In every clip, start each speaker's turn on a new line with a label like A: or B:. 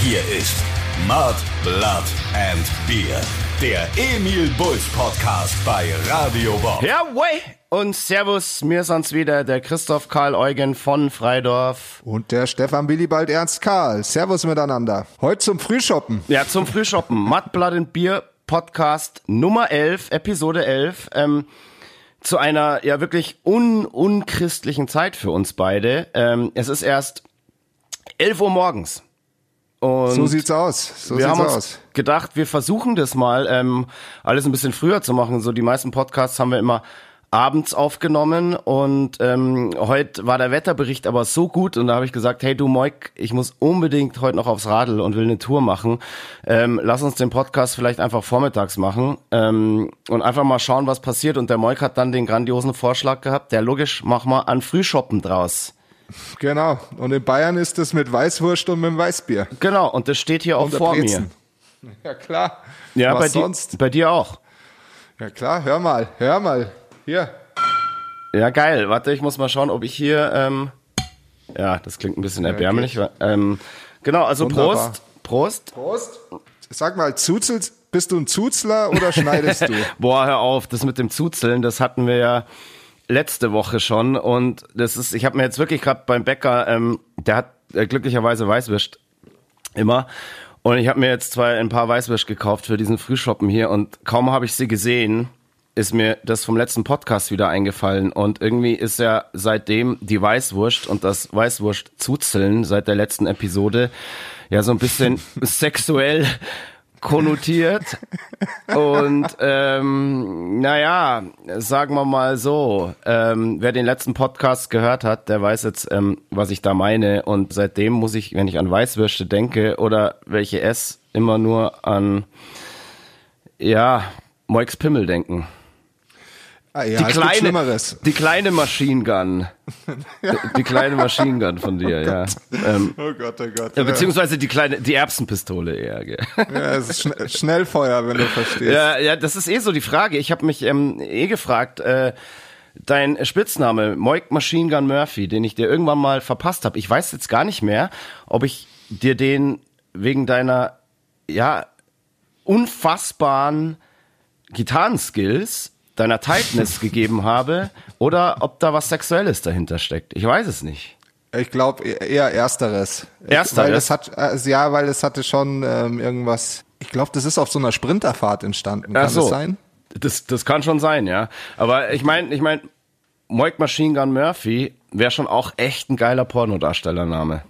A: Hier ist Mud, Blood and Beer. Der Emil Bulls Podcast bei Radio Bob.
B: Ja, way! Und Servus, mir sind's wieder der Christoph Karl Eugen von Freidorf.
C: Und der Stefan Willibald Ernst Karl. Servus miteinander. Heute zum Frühshoppen.
B: Ja, zum Frühshoppen. Mud, Blood and Beer Podcast Nummer 11, Episode 11. Ähm, zu einer ja wirklich un unchristlichen Zeit für uns beide. Ähm, es ist erst 11 Uhr morgens. Und
C: So sieht's aus. So
B: wir
C: sieht's
B: haben uns
C: aus.
B: gedacht, wir versuchen das mal, ähm, alles ein bisschen früher zu machen. So die meisten Podcasts haben wir immer abends aufgenommen und ähm, heute war der Wetterbericht aber so gut und da habe ich gesagt, hey du Moik, ich muss unbedingt heute noch aufs Radl und will eine Tour machen. Ähm, lass uns den Podcast vielleicht einfach vormittags machen ähm, und einfach mal schauen, was passiert. Und der Moik hat dann den grandiosen Vorschlag gehabt, der logisch, mach mal an Frühshoppen draus.
C: Genau. Und in Bayern ist es mit Weißwurst und mit Weißbier.
B: Genau, und das steht hier auch vor mir.
C: Brezen. Ja, klar.
B: Ja,
C: Was
B: bei, dir,
C: sonst?
B: bei dir auch.
C: Ja, klar. Hör mal. Hör mal. Hier.
B: Ja, geil. Warte, ich muss mal schauen, ob ich hier. Ähm, ja, das klingt ein bisschen erbärmlich. Ähm, genau, also
C: Wunderbar.
B: Prost. Prost.
C: Prost. Sag mal, zuzelst, bist du ein Zuzler oder schneidest du?
B: Boah, hör auf, das mit dem Zuzeln, das hatten wir ja letzte Woche schon. Und das ist, ich habe mir jetzt wirklich gerade beim Bäcker, ähm, der hat äh, glücklicherweise Weißwürst immer. Und ich habe mir jetzt zwei ein paar Weißwürst gekauft für diesen Frühshoppen hier und kaum habe ich sie gesehen, ist mir das vom letzten Podcast wieder eingefallen und irgendwie ist ja seitdem die Weißwurst und das Weißwurst zuzeln seit der letzten Episode ja so ein bisschen sexuell konnotiert und ähm, naja, sagen wir mal so, ähm, wer den letzten Podcast gehört hat, der weiß jetzt, ähm, was ich da meine und seitdem muss ich, wenn ich an Weißwürste denke oder welche ess, immer nur an ja, Moix Pimmel denken.
C: Ah, ja,
B: Die kleine, die kleine Machine Gun. Die kleine Machine Gun von dir, ja. Ähm,
C: Oh Gott, oh Gott.
B: ja, beziehungsweise die kleine, die Erbsenpistole eher, gell.
C: Ja, es ist schn Schnellfeuer, wenn du verstehst.
B: Ja, ja, das ist eh so die Frage. Ich habe mich ähm, eh gefragt, äh, dein Spitzname, Moik Machine Gun Murphy, den ich dir irgendwann mal verpasst habe. Ich weiß jetzt gar nicht mehr, ob ich dir den wegen deiner, ja, unfassbaren Gitarrenskills, deiner Tightness gegeben habe oder ob da was Sexuelles dahinter steckt. Ich weiß es nicht.
C: Ich glaube eher ersteres.
B: Ersteres?
C: Weil es hat, also ja, weil es hatte schon ähm, irgendwas. Ich glaube, das ist auf so einer Sprinterfahrt entstanden. Kann
B: so.
C: das sein?
B: Das, das kann schon sein, ja. Aber ich meine, ich meine, Moik Machine Gun Murphy wäre schon auch echt ein geiler Pornodarstellername.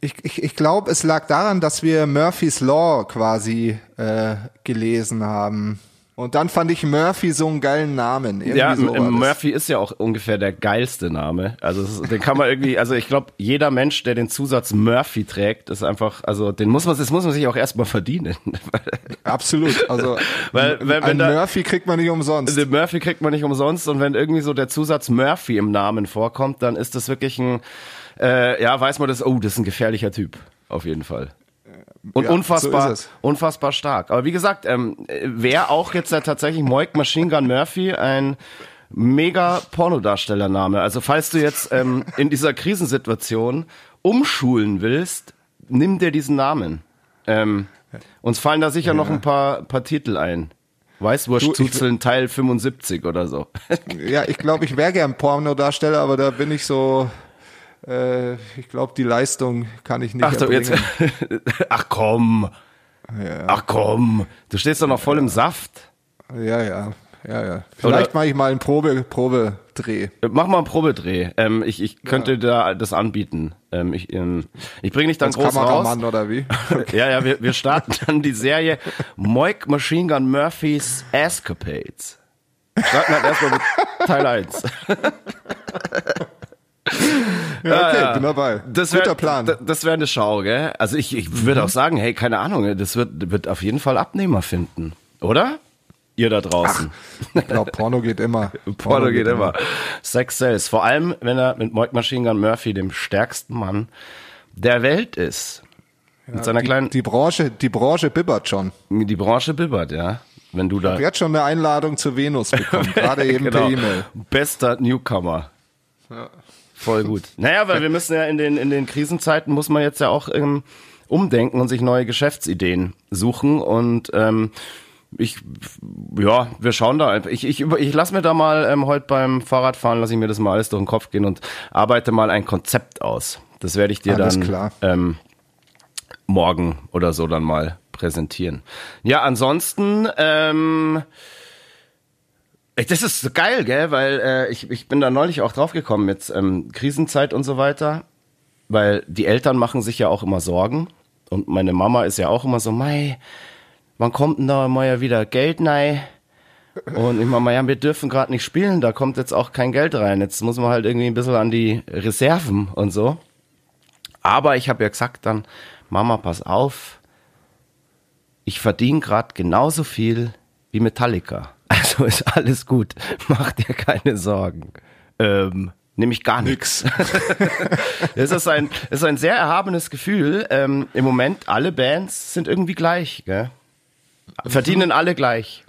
C: Ich, ich, ich glaube, es lag daran, dass wir Murphy's Law quasi äh, gelesen haben. Und dann fand ich Murphy so einen geilen Namen. Irgendwie
B: Ja,
C: so.
B: Murphy ist ja auch ungefähr der geilste Name. Also ist- den kann man irgendwie, also ich glaube, jeder Mensch, der den Zusatz Murphy trägt, ist einfach, also den muss man, das muss man sich auch erstmal verdienen.
C: Absolut. Also
B: Weil- weil- wenn
C: ein
B: da-
C: Murphy kriegt man nicht umsonst.
B: Den Murphy kriegt man nicht umsonst und wenn irgendwie so der Zusatz Murphy im Namen vorkommt, dann ist das wirklich ein, äh, ja, weiß man das, oh, das ist ein gefährlicher Typ, auf jeden Fall. Und
C: Ja, so
B: unfassbar,
C: es.
B: unfassbar stark. Aber wie gesagt, ähm, wäre auch jetzt ja tatsächlich Moik Machine Gun Murphy ein mega Pornodarstellername. Also falls du jetzt ähm, in dieser Krisensituation umschulen willst, nimm dir diesen Namen. Ähm, uns fallen da sicher noch ein paar, paar Titel ein. Weißwurstzuzeln Teil 75 oder so.
C: Ja, ich glaube, ich wäre gern Pornodarsteller, aber da bin ich so. Äh, ich glaube, die Leistung kann ich nicht
B: Ach,
C: erbringen.
B: jetzt, ach komm, ach komm, du stehst doch noch voll im Saft.
C: Ja, ja, ja, ja. Vielleicht mache ich mal einen Probe, Probedreh.
B: Mach mal einen Probedreh. Ähm, ich ich könnte da das anbieten. Ähm, ich ähm, ich bringe dich dann
C: Als
B: groß raus.
C: Kameramann oder wie?
B: Ja, ja, wir, wir starten dann die Serie Moik Machine Gun Murphys Escapades. Starten halt erstmal mit Teil 1.
C: Ja, okay,
B: ja.
C: bin dabei.
B: Das
C: Guter
B: wär,
C: Plan.
B: d- Das wäre eine Schau, gell? Also ich, ich würde auch sagen, hey, keine Ahnung, das wird, wird auf jeden Fall Abnehmer finden. Oder? Ihr da draußen.
C: Ich glaube, Porno geht immer.
B: Porno geht immer. Sex sells. Vor allem, wenn er mit Moik Machine Gun Murphy dem stärksten Mann der Welt ist. mit seiner
C: Die,
B: kleinen,
C: die Branche, die Branche bibbert schon.
B: die Branche bibbert, ja. Wenn du da.
C: Ich hat schon eine Einladung zur Venus bekommen, gerade eben
B: Genau.
C: per E-Mail.
B: Bester Newcomer. Voll gut. Naja, weil wir müssen ja in den, in den Krisenzeiten muss man jetzt ja auch ähm, umdenken und sich neue Geschäftsideen suchen und ähm, ich, ja, wir schauen da einfach. Ich, ich, ich lasse mir da mal ähm, heute beim Fahrradfahren, lasse ich mir das mal alles durch den Kopf gehen und arbeite mal ein Konzept aus. Das werde ich dir
C: Alles
B: dann
C: klar.
B: Ähm, morgen oder so dann mal präsentieren. Ja, ansonsten, ähm, das ist so geil, gell? Weil äh, ich, ich bin da neulich auch drauf gekommen mit ähm, Krisenzeit und so weiter. Weil die Eltern machen sich ja auch immer Sorgen. Und meine Mama ist ja auch immer so, Mei, wann kommt denn da mal ja wieder Geld rein? Und ich meine, ja, wir dürfen gerade nicht spielen, da kommt jetzt auch kein Geld rein. Jetzt muss man halt irgendwie ein bisschen an die Reserven und so. Aber ich habe ja gesagt dann, Mama, pass auf, ich verdiene gerade genauso viel wie Metallica. Also ist alles gut. Mach dir keine Sorgen. Ähm, nämlich gar nichts. Es ist ein, ist ein sehr erhabenes Gefühl. Ähm, Im Moment alle Bands sind irgendwie gleich. Gell? Verdienen alle gleich.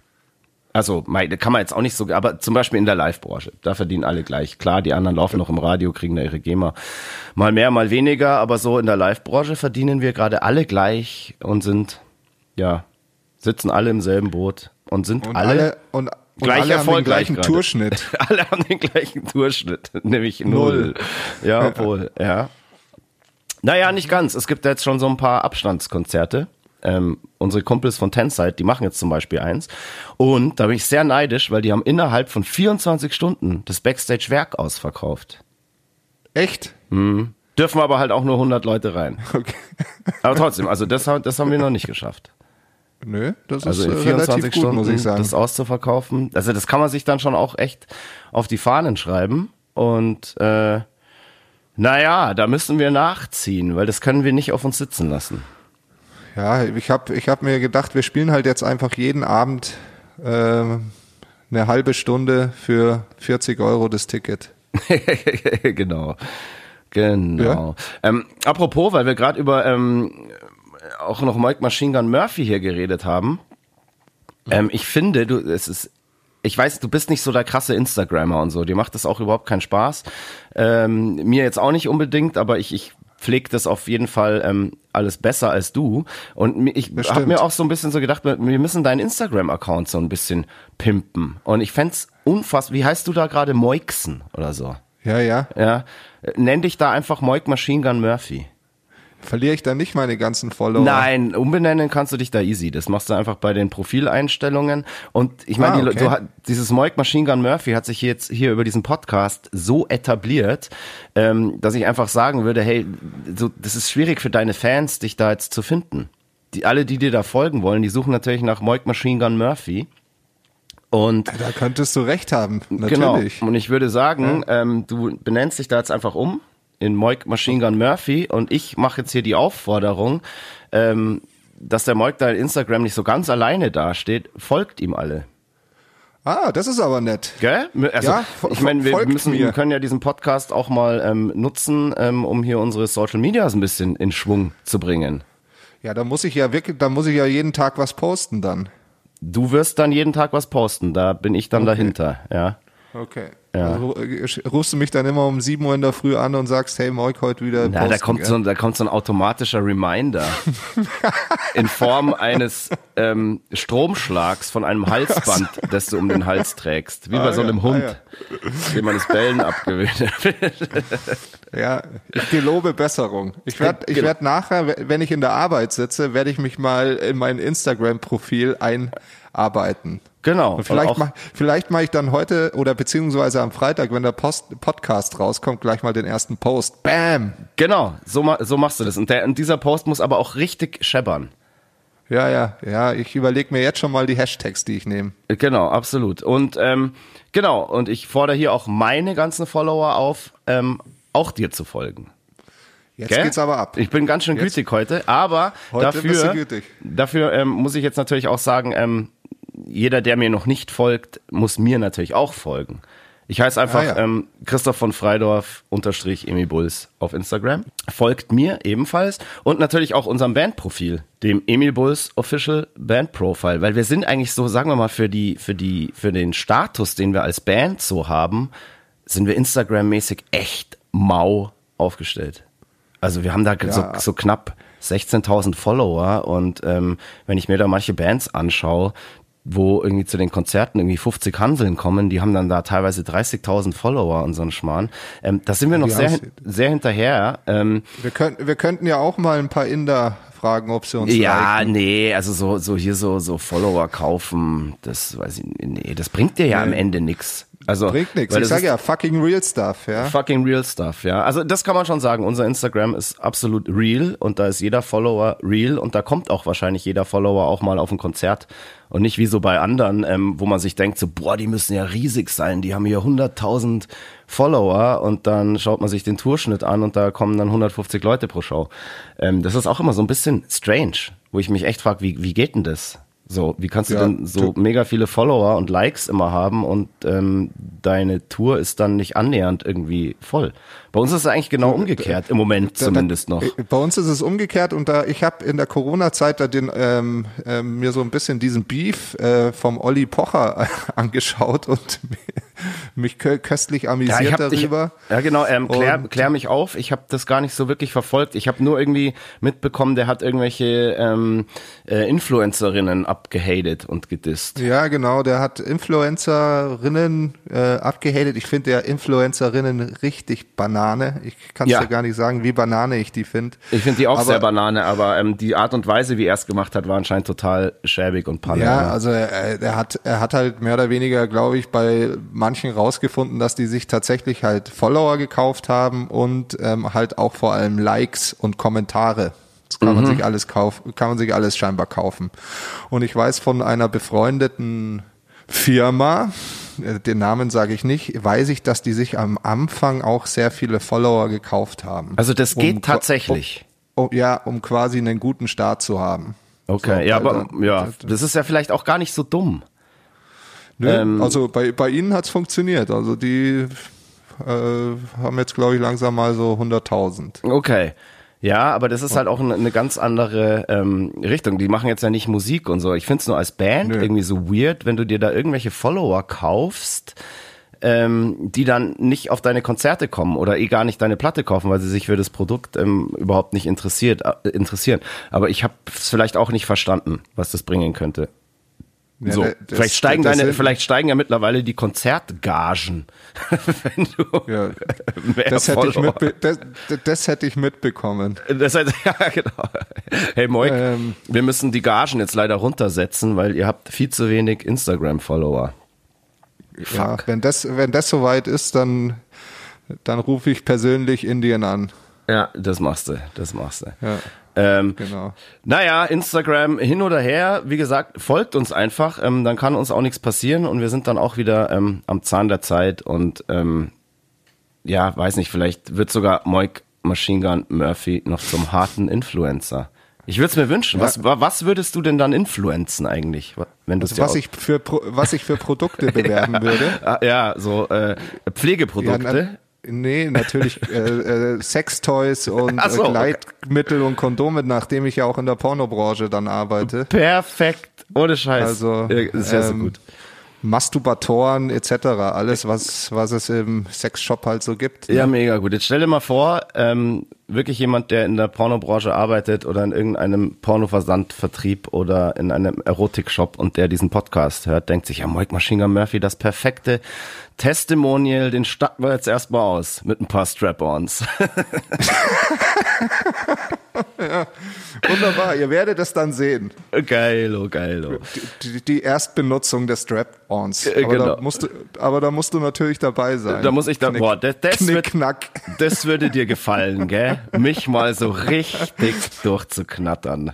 B: Also, kann man jetzt auch nicht so, aber zum Beispiel in der Live-Branche, da verdienen alle gleich. Klar, die anderen laufen noch im Radio, kriegen da ihre GEMA. Mal mehr, mal weniger, aber so in der Live-Branche verdienen wir gerade alle gleich und sind, ja, sitzen alle im selben Boot und sind
C: Und
B: alle,
C: alle, und, und
B: gleich
C: alle haben den gleichen
B: gerade.
C: Tourschnitt.
B: alle haben den gleichen Durchschnitt, nämlich null. Ja, wohl, ja. Naja, nicht ganz. Es gibt jetzt schon so ein paar Abstandskonzerte. Ähm, unsere Kumpels von Tenside, die machen jetzt zum Beispiel eins. Und da bin ich sehr neidisch, weil die haben innerhalb von 24 Stunden das Backstage-Werk ausverkauft.
C: Echt?
B: Dürfen aber halt auch nur 100 Leute rein.
C: Okay.
B: Aber trotzdem, also das, das haben wir noch nicht geschafft.
C: Nö, das
B: Also
C: ist
B: in
C: äh,
B: 24
C: relativ gut,
B: Stunden
C: muss ich sagen.
B: das auszuverkaufen. Also das kann man sich dann schon auch echt auf die Fahnen schreiben. Und äh, naja, da müssen wir nachziehen, weil das können wir nicht auf uns sitzen lassen.
C: Ja, ich habe ich hab mir gedacht, wir spielen halt jetzt einfach jeden Abend äh, eine halbe Stunde für 40 Euro das Ticket.
B: genau. Genau. Ähm, apropos, weil wir gerade über ähm, auch noch Mike Machine Gun Murphy hier geredet haben. Ähm, ich finde, du, es ist, ich weiß, du bist nicht so der krasse Instagrammer und so. Dir macht das auch überhaupt keinen Spaß. Ähm, mir jetzt auch nicht unbedingt, aber ich, ich pflege das auf jeden Fall ähm, alles besser als du. Und ich habe mir auch so ein bisschen so gedacht, wir müssen deinen Instagram-Account so ein bisschen pimpen. Und ich fänd's unfassbar. Wie heißt du da gerade? Moixen oder so?
C: Ja, ja.
B: Ja, nenn dich da einfach Moik Machine Gun Murphy.
C: Verliere ich dann nicht meine ganzen Follower?
B: Nein, umbenennen kannst du dich da easy. Das machst du einfach bei den Profileinstellungen. Und ich meine,
C: Ah,
B: die
C: okay.
B: hat- dieses Moik Machine Gun Murphy hat sich jetzt hier über diesen Podcast so etabliert, ähm, dass ich einfach sagen würde, hey, so, das ist schwierig für deine Fans, dich da jetzt zu finden. Die, alle, die dir da folgen wollen, die suchen natürlich nach Moik Machine Gun Murphy. Und
C: Da könntest du recht haben, natürlich.
B: Genau. Und ich würde sagen, ähm, du benennst dich da jetzt einfach um in Moik Machine Gun Murphy und ich mache jetzt hier die Aufforderung, ähm, dass der Moik da in Instagram nicht so ganz alleine dasteht. Folgt ihm alle.
C: Ah, das ist aber nett.
B: Gell? Also,
C: Ja,
B: ich meine, wir müssen, wir können ja diesen Podcast auch mal ähm, nutzen, ähm, um hier unsere Social Medias ein bisschen in Schwung zu bringen.
C: Ja, da muss ich ja wirklich, da muss ich ja jeden Tag was posten dann.
B: Du wirst dann jeden Tag was posten, da bin ich dann dahinter, ja.
C: Okay.
B: Ja.
C: Also, äh, rufst du mich dann immer um 7 Uhr in der Früh an und sagst, hey Moik, heute wieder
B: Na,
C: posten,
B: da kommt,
C: gell?
B: so, ein- da kommt so ein automatischer Reminder in Form eines ähm, Stromschlags von einem Halsband, das du um den Hals trägst. Wie bei so
C: ja,
B: einem
C: ah,
B: Hund,
C: ja.
B: dem man das Bellen abgewöhnt.
C: Ja, ich gelobe Besserung. Ich werde ich
B: Genau.
C: werd nachher, wenn ich in der Arbeit sitze, werde ich mich mal in mein Instagram-Profil einarbeiten.
B: Genau.
C: Und vielleicht
B: Und auch-
C: mach, vielleicht mache ich dann heute oder beziehungsweise am Freitag, wenn der Post, Podcast rauskommt, gleich mal den ersten Post. Bam!
B: genau, so, so machst du das. Und, der, und dieser Post muss aber auch richtig scheppern.
C: Ja, ja, ja. Ich überlege mir jetzt schon mal die Hashtags, die ich nehme.
B: Genau, absolut. Und ähm, genau, und ich fordere hier auch meine ganzen Follower auf, ähm, auch dir zu folgen.
C: Jetzt
B: Gell?
C: geht's aber ab.
B: Ich bin ganz schön
C: Jetzt-
B: gütig heute, aber
C: Heute
B: dafür, dafür ähm, muss ich jetzt natürlich auch sagen, ähm, jeder, der mir noch nicht folgt, muss mir natürlich auch folgen. Ich heiße einfach
C: Ah, ja.
B: ähm, Christoph von Freidorf unterstrich Emi Bulls auf Instagram. Folgt mir ebenfalls und natürlich auch unserem Bandprofil, dem Emil Bulls Official Band Profile, weil wir sind eigentlich so, sagen wir mal, für die, für die, für den Status, den wir als Band so haben, sind wir Instagram-mäßig echt mau aufgestellt. Also wir haben da so, so knapp 16.000 Follower und ähm, wenn ich mir da manche Bands anschaue, wo irgendwie zu den Konzerten irgendwie 50 Hanseln kommen, die haben dann da teilweise 30.000 Follower und so ein Schmarrn. Ähm, da sind wir noch sehr, sehr hinterher. Ähm,
C: wir, könnten, wir könnten ja auch mal ein paar Inder fragen, ob sie uns
B: Ja,
C: liken.
B: nee, also so, so hier so, so Follower kaufen, das weiß ich, nee, das bringt dir ja nee. am Ende nix. Also,
C: Bringt nichts. Ich sage ja, fucking real stuff, ja.
B: Fucking real stuff, ja. Also das kann man schon sagen. Unser Instagram ist absolut real und da ist jeder Follower real und da kommt auch wahrscheinlich jeder Follower auch mal auf ein Konzert und nicht wie so bei anderen, ähm, wo man sich denkt so, boah, die müssen ja riesig sein, die haben hier 100.000 Follower und dann schaut man sich den Tourschnitt an und da kommen dann 150 Leute pro Show. Ähm, das ist auch immer so ein bisschen strange, wo ich mich echt frage, wie, wie geht denn das? So, wie kannst du ja, denn so mega viele Follower und Likes immer haben und ähm, deine Tour ist dann nicht annähernd irgendwie voll? Bei uns ist es eigentlich genau umgekehrt, im Moment zumindest noch. Äh,
C: bei uns ist es umgekehrt und da ich habe in der Corona-Zeit da den ähm, äh, mir so ein bisschen diesen Beef äh, vom Olli Pocher angeschaut und mich köstlich amüsiert ja, hab, darüber.
B: Ich, ja genau, ähm, klär, klär mich auf. Ich habe das gar nicht so wirklich verfolgt. Ich habe nur irgendwie mitbekommen, der hat irgendwelche ähm, äh, Influencerinnen abgehatet und gedisst.
C: Ja genau, der hat Influencerinnen äh, abgehatet. Ich finde der Influencerinnen richtig banal Banane. Ich kann es ja. ja. gar nicht sagen, wie Banane ich die finde.
B: Ich finde die auch aber, sehr Banane, aber ähm, die Art und Weise, wie er es gemacht hat, war anscheinend total schäbig und panne.
C: Ja, also er, er, hat, er hat halt mehr oder weniger, glaube ich, bei manchen rausgefunden, dass die sich tatsächlich halt Follower gekauft haben und ähm, halt auch vor allem Likes und Kommentare. Das kann mhm. man sich alles kaufen, kann man sich alles scheinbar kaufen. Und ich weiß von einer befreundeten Firma, äh, den Namen sage ich nicht, weiß ich, dass die sich am Anfang auch sehr viele Follower gekauft haben.
B: Also das geht um, tatsächlich.
C: Um, ja, um quasi einen guten Start zu haben.
B: Okay, so, ja, aber ja, das ist ja vielleicht auch gar nicht so dumm.
C: Nö, ähm, also bei, bei ihnen hat's funktioniert. Also die äh, haben jetzt, glaube ich, langsam mal so 100.000.
B: Okay. Ja, aber das ist halt auch eine, ganz andere ähm, Richtung. Die machen jetzt ja nicht Musik und so. Ich finde es nur als Band Nö. irgendwie so weird, wenn du dir da irgendwelche Follower kaufst, ähm, die dann nicht auf deine Konzerte kommen oder eh gar nicht deine Platte kaufen, weil sie sich für das Produkt ähm, überhaupt nicht interessiert, äh, interessieren. Aber ich habe es vielleicht auch nicht verstanden, was das bringen könnte. Ja, so, das, vielleicht steigen deine, vielleicht steigen ja mittlerweile die Konzertgagen, wenn
C: du ja, das hätte ich mitbe das, das, hätte ich mitbekommen. Das
B: heißt, ja, genau. Hey Moik, ähm, wir müssen die Gagen jetzt leider runtersetzen, weil ihr habt viel zu wenig Instagram-Follower.
C: Ja, wenn das, wenn das soweit ist, dann, dann rufe ich persönlich Indien an.
B: Ja, das machst du, das machst du. Ja. Ähm, genau. Naja, Instagram hin oder her, wie gesagt, folgt uns einfach, ähm, dann kann uns auch nichts passieren und wir sind dann auch wieder ähm, am Zahn der Zeit und ähm, ja, weiß nicht, vielleicht wird sogar Moik Machine Gun Murphy noch zum harten Influencer. Ich würde es mir wünschen. Was, was würdest du denn dann influenzen eigentlich, wenn du
C: also was ich für was ich für Produkte bewerben würde?
B: Ah, ja, so äh, Pflegeprodukte. Ja,
C: Nee, natürlich äh, äh, Sextoys und so. äh, Gleitmittel und Kondome, nachdem ich ja auch in der Pornobranche dann arbeite.
B: Perfekt, ohne Scheiß.
C: Also ist ja ähm, so gut. Masturbatoren etc. Alles, was, was es im Sexshop halt so gibt.
B: Ne? Ja, mega gut. Jetzt stell dir mal vor, ähm, wirklich jemand, der in der Pornobranche arbeitet oder in irgendeinem Pornoversandvertrieb oder in einem Erotikshop und der diesen Podcast hört, denkt sich, ja, Mike Machine Murphy, das perfekte Testimonial, den starten wir jetzt erstmal aus mit ein paar Strap-ons.
C: ja, wunderbar, ihr werdet es dann sehen.
B: Geilo, geilo.
C: Die, die Erstbenutzung des Strap-ons. Aber, genau. da musst du, aber da musst du natürlich dabei sein.
B: Da muss ich da, Knick, boah, das, das, wird, das würde dir gefallen, gell? Mich mal so richtig durchzuknattern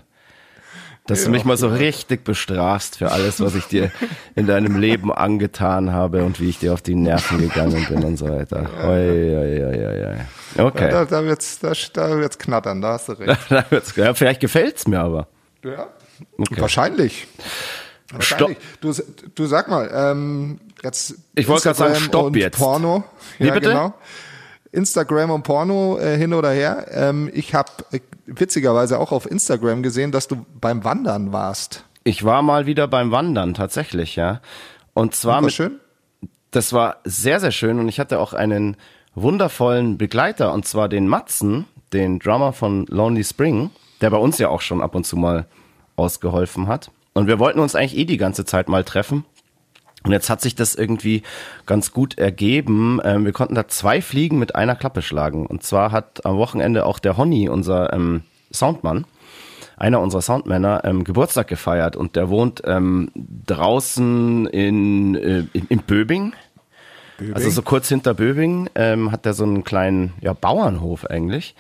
B: dass ja, du mich mal so richtig bestrafst für alles, was ich dir in deinem Leben angetan habe und wie ich dir auf die Nerven gegangen bin und so weiter. Oi, oi, oi, oi. Okay.
C: Da, da wird's, da, da wird's knattern, da hast du recht. da
B: wird's, ja, vielleicht gefällt's mir aber.
C: Ja. Okay. Wahrscheinlich. Wahrscheinlich. Du, du sag mal, ähm, jetzt.
B: Ich wollte gerade sagen, stopp jetzt.
C: Porno.
B: Wie ja, bitte? genau.
C: Instagram und Porno äh, hin oder her. Ähm, ich habe äh, witzigerweise auch auf Instagram gesehen, dass du beim Wandern warst.
B: Ich war mal wieder beim Wandern, tatsächlich, ja. Und zwar
C: mit, schön?
B: Das war sehr, sehr schön und ich hatte auch einen wundervollen Begleiter und zwar den Matzen, den Drummer von Lonely Spring, der bei uns ja auch schon ab und zu mal ausgeholfen hat. Und wir wollten uns eigentlich eh die ganze Zeit mal treffen. Und jetzt hat sich das irgendwie ganz gut ergeben. Ähm, wir konnten da zwei Fliegen mit einer Klappe schlagen. Und zwar hat am Wochenende auch der Honny, unser ähm, Soundmann, einer unserer Soundmänner, ähm, Geburtstag gefeiert. Und der wohnt ähm, draußen in, äh, in, in Böbing.
C: Böbing.
B: Also so kurz hinter Böbing ähm, hat er so einen kleinen ja, Bauernhof eigentlich.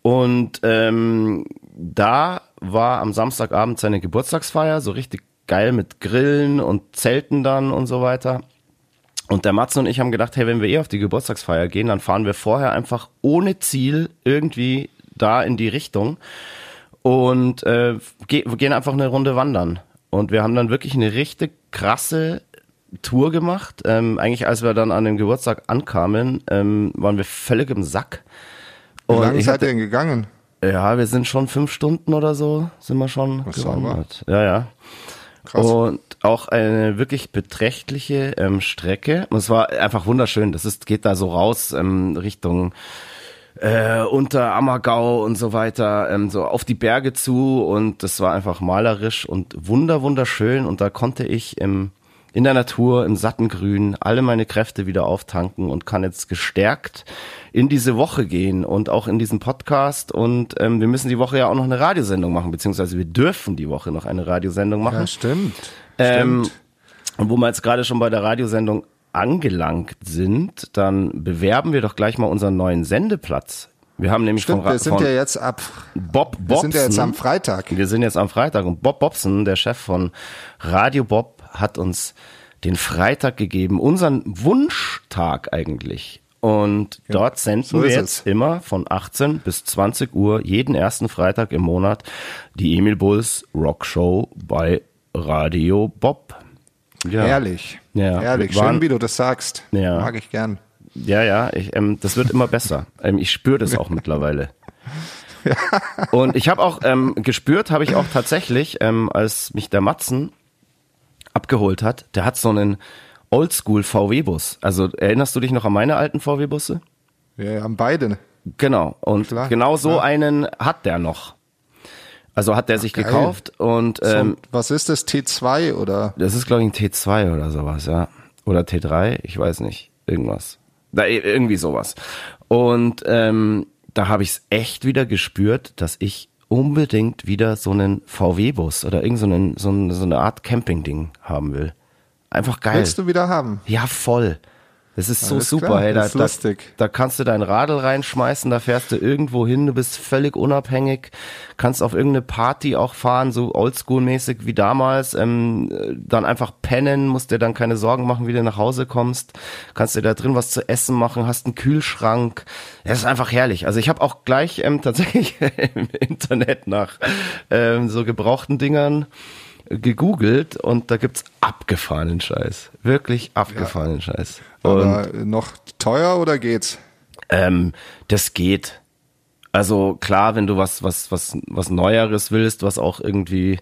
B: Und ähm, da war am Samstagabend seine Geburtstagsfeier, so richtig geil mit Grillen und Zelten dann und so weiter. Und der Matze und ich haben gedacht, hey, wenn wir eh auf die Geburtstagsfeier gehen, dann fahren wir vorher einfach ohne Ziel irgendwie da in die Richtung und äh, ge gehen einfach eine Runde wandern. Und wir haben dann wirklich eine richtig krasse Tour gemacht. Ähm, eigentlich, als wir dann an dem Geburtstag ankamen, ähm, waren wir völlig im Sack.
C: Wie
B: Und
C: lange
B: ich
C: seid ihr denn gegangen?
B: ja, wir sind schon fünf Stunden oder so, sind wir schon gewandert. Ja, ja.
C: Krass.
B: Und auch eine wirklich beträchtliche ähm, Strecke. Und es war einfach wunderschön. Das ist, geht da so raus ähm, Richtung äh, unter Ammergau und so weiter, ähm, so auf die Berge zu. Und das war einfach malerisch und wunder, wunderschön. Und da konnte ich im, in der Natur, im satten Grün, alle meine Kräfte wieder auftanken und kann jetzt gestärkt in diese Woche gehen und auch in diesen Podcast. Und ähm, wir müssen die Woche ja auch noch eine Radiosendung machen, beziehungsweise wir dürfen die Woche noch eine Radiosendung machen.
C: Ja, stimmt.
B: Ähm,
C: stimmt.
B: und wo wir jetzt gerade schon bei der Radiosendung angelangt sind, dann bewerben wir doch gleich mal unseren neuen Sendeplatz. Wir haben nämlich
C: Stimmt,
B: von,
C: wir sind ja jetzt ab,
B: Bob
C: wir
B: Bobson.
C: sind ja jetzt am Freitag.
B: Wir sind jetzt am Freitag und Bob Bobson, der Chef von Radio Bob, hat uns den Freitag gegeben, unseren Wunschtag eigentlich. Und dort senden
C: so
B: wir jetzt
C: es.
B: immer von 18 bis 20 Uhr jeden ersten Freitag im Monat die Emil Bulls Rock Show bei Radio Bob. Ja.
C: Herrlich.
B: Ja,
C: Herrlich.
B: waren-
C: Schön, wie du das sagst.
B: Ja.
C: Mag ich gern.
B: Ja, ja, ich, ähm, das wird immer besser. Ähm, ich spüre das auch mittlerweile. Und ich habe auch ähm, gespürt, habe ich auch tatsächlich, ähm, als mich der Matzen abgeholt hat, der hat so einen Oldschool VW-Bus. Also erinnerst du dich noch an meine alten VW-Busse?
C: Wir haben beide.
B: Genau. Und
C: Klar,
B: genau so
C: klar.
B: einen hat der noch. Also hat der sich
C: geil.
B: gekauft und
C: So,
B: ähm,
C: was ist das, T2 oder?
B: das ist, glaube ich, ein T2 oder sowas, ja. Oder T3, ich weiß nicht. Irgendwas. Da, irgendwie sowas. Und ähm, da habe ich es echt wieder gespürt, dass ich unbedingt wieder so einen VW-Bus oder irgend so, einen, so, ein- so eine Art Camping-Ding haben will. Einfach geil.
C: Willst du wieder haben?
B: Ja, voll. Das ist so
C: Alles
B: super,
C: klar,
B: hey. Da,
C: das ist
B: da, da kannst du dein Radl reinschmeißen, da fährst du irgendwo hin, du bist völlig unabhängig, kannst auf irgendeine Party auch fahren, so oldschool-mäßig wie damals, ähm, äh, dann einfach pennen, musst dir dann keine Sorgen machen, wie du nach Hause kommst, kannst dir da drin was zu essen machen, hast einen Kühlschrank. Es ist einfach herrlich. Also ich habe auch gleich ähm, tatsächlich im Internet nach ähm, so gebrauchten Dingern gegoogelt und da gibt's abgefahrenen Scheiß. Wirklich abgefahrenen Scheiß. Und
C: Aber noch teuer oder geht's?
B: ähm, das geht. Also klar, wenn du was, was, was, was Neueres willst, was auch irgendwie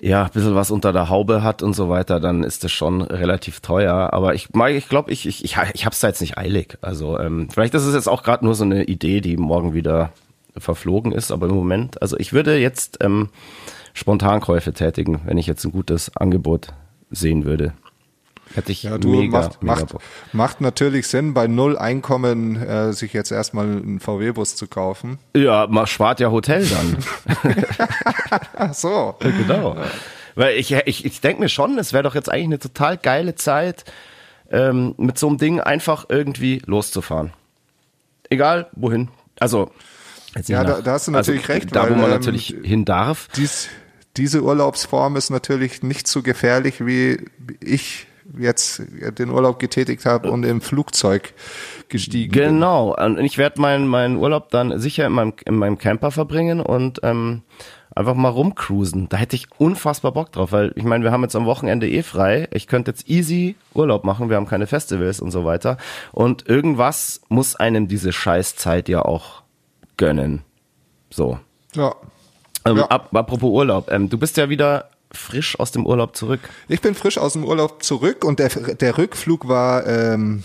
B: ja, ein bisschen was unter der Haube hat und so weiter, dann ist das schon relativ teuer. Aber ich mag, ich glaube, ich, ich, ich, ich hab's da jetzt nicht eilig. Also ähm, vielleicht ist es jetzt auch gerade nur so eine Idee, die morgen wieder verflogen ist, aber im Moment, also ich würde jetzt ähm, Spontankäufe tätigen, wenn ich jetzt ein gutes Angebot sehen würde. Hätte ich
C: Ja, du
B: mega,
C: macht,
B: mega
C: macht, macht natürlich Sinn, bei null Einkommen äh, sich jetzt erstmal einen VW-Bus zu kaufen.
B: Ja, man spart ja Hotel dann.
C: So.
B: genau. Weil ich, ich, ich denke mir schon, es wäre doch jetzt eigentlich eine total geile Zeit, ähm, mit so einem Ding einfach irgendwie loszufahren. Egal wohin. Also,
C: Ja, da- da hast du natürlich recht,
B: Da, wo
C: weil,
B: man
C: ähm,
B: natürlich hin darf.
C: Dies, diese Urlaubsform ist natürlich nicht so gefährlich, wie ich jetzt den Urlaub getätigt habe und im Flugzeug gestiegen bin.
B: Genau. Und ich werde meinen meinen Urlaub dann sicher in meinem, in meinem Camper verbringen und ähm, einfach mal rumcruisen. Da hätte ich unfassbar Bock drauf, weil ich meine, wir haben jetzt am Wochenende eh frei. Ich könnte jetzt easy Urlaub machen, wir haben keine Festivals und so weiter. Und irgendwas muss einem diese Scheißzeit ja auch gönnen. So.
C: Ja.
B: Ähm,
C: Ja.
B: ap apropos Urlaub, ähm, du bist ja wieder frisch aus dem Urlaub zurück.
C: Ich bin frisch aus dem Urlaub zurück und der, der Rückflug war ähm,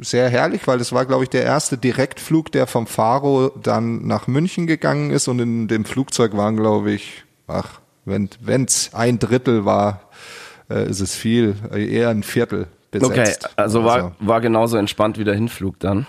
C: sehr herrlich, weil es war, glaube ich, der erste Direktflug, der vom Faro dann nach München gegangen ist und in dem Flugzeug waren, glaube ich, ach, wenn es ein Drittel war, äh, ist es viel, eher ein Viertel besetzt.
B: Okay, also war, also, war genauso entspannt wie der Hinflug dann.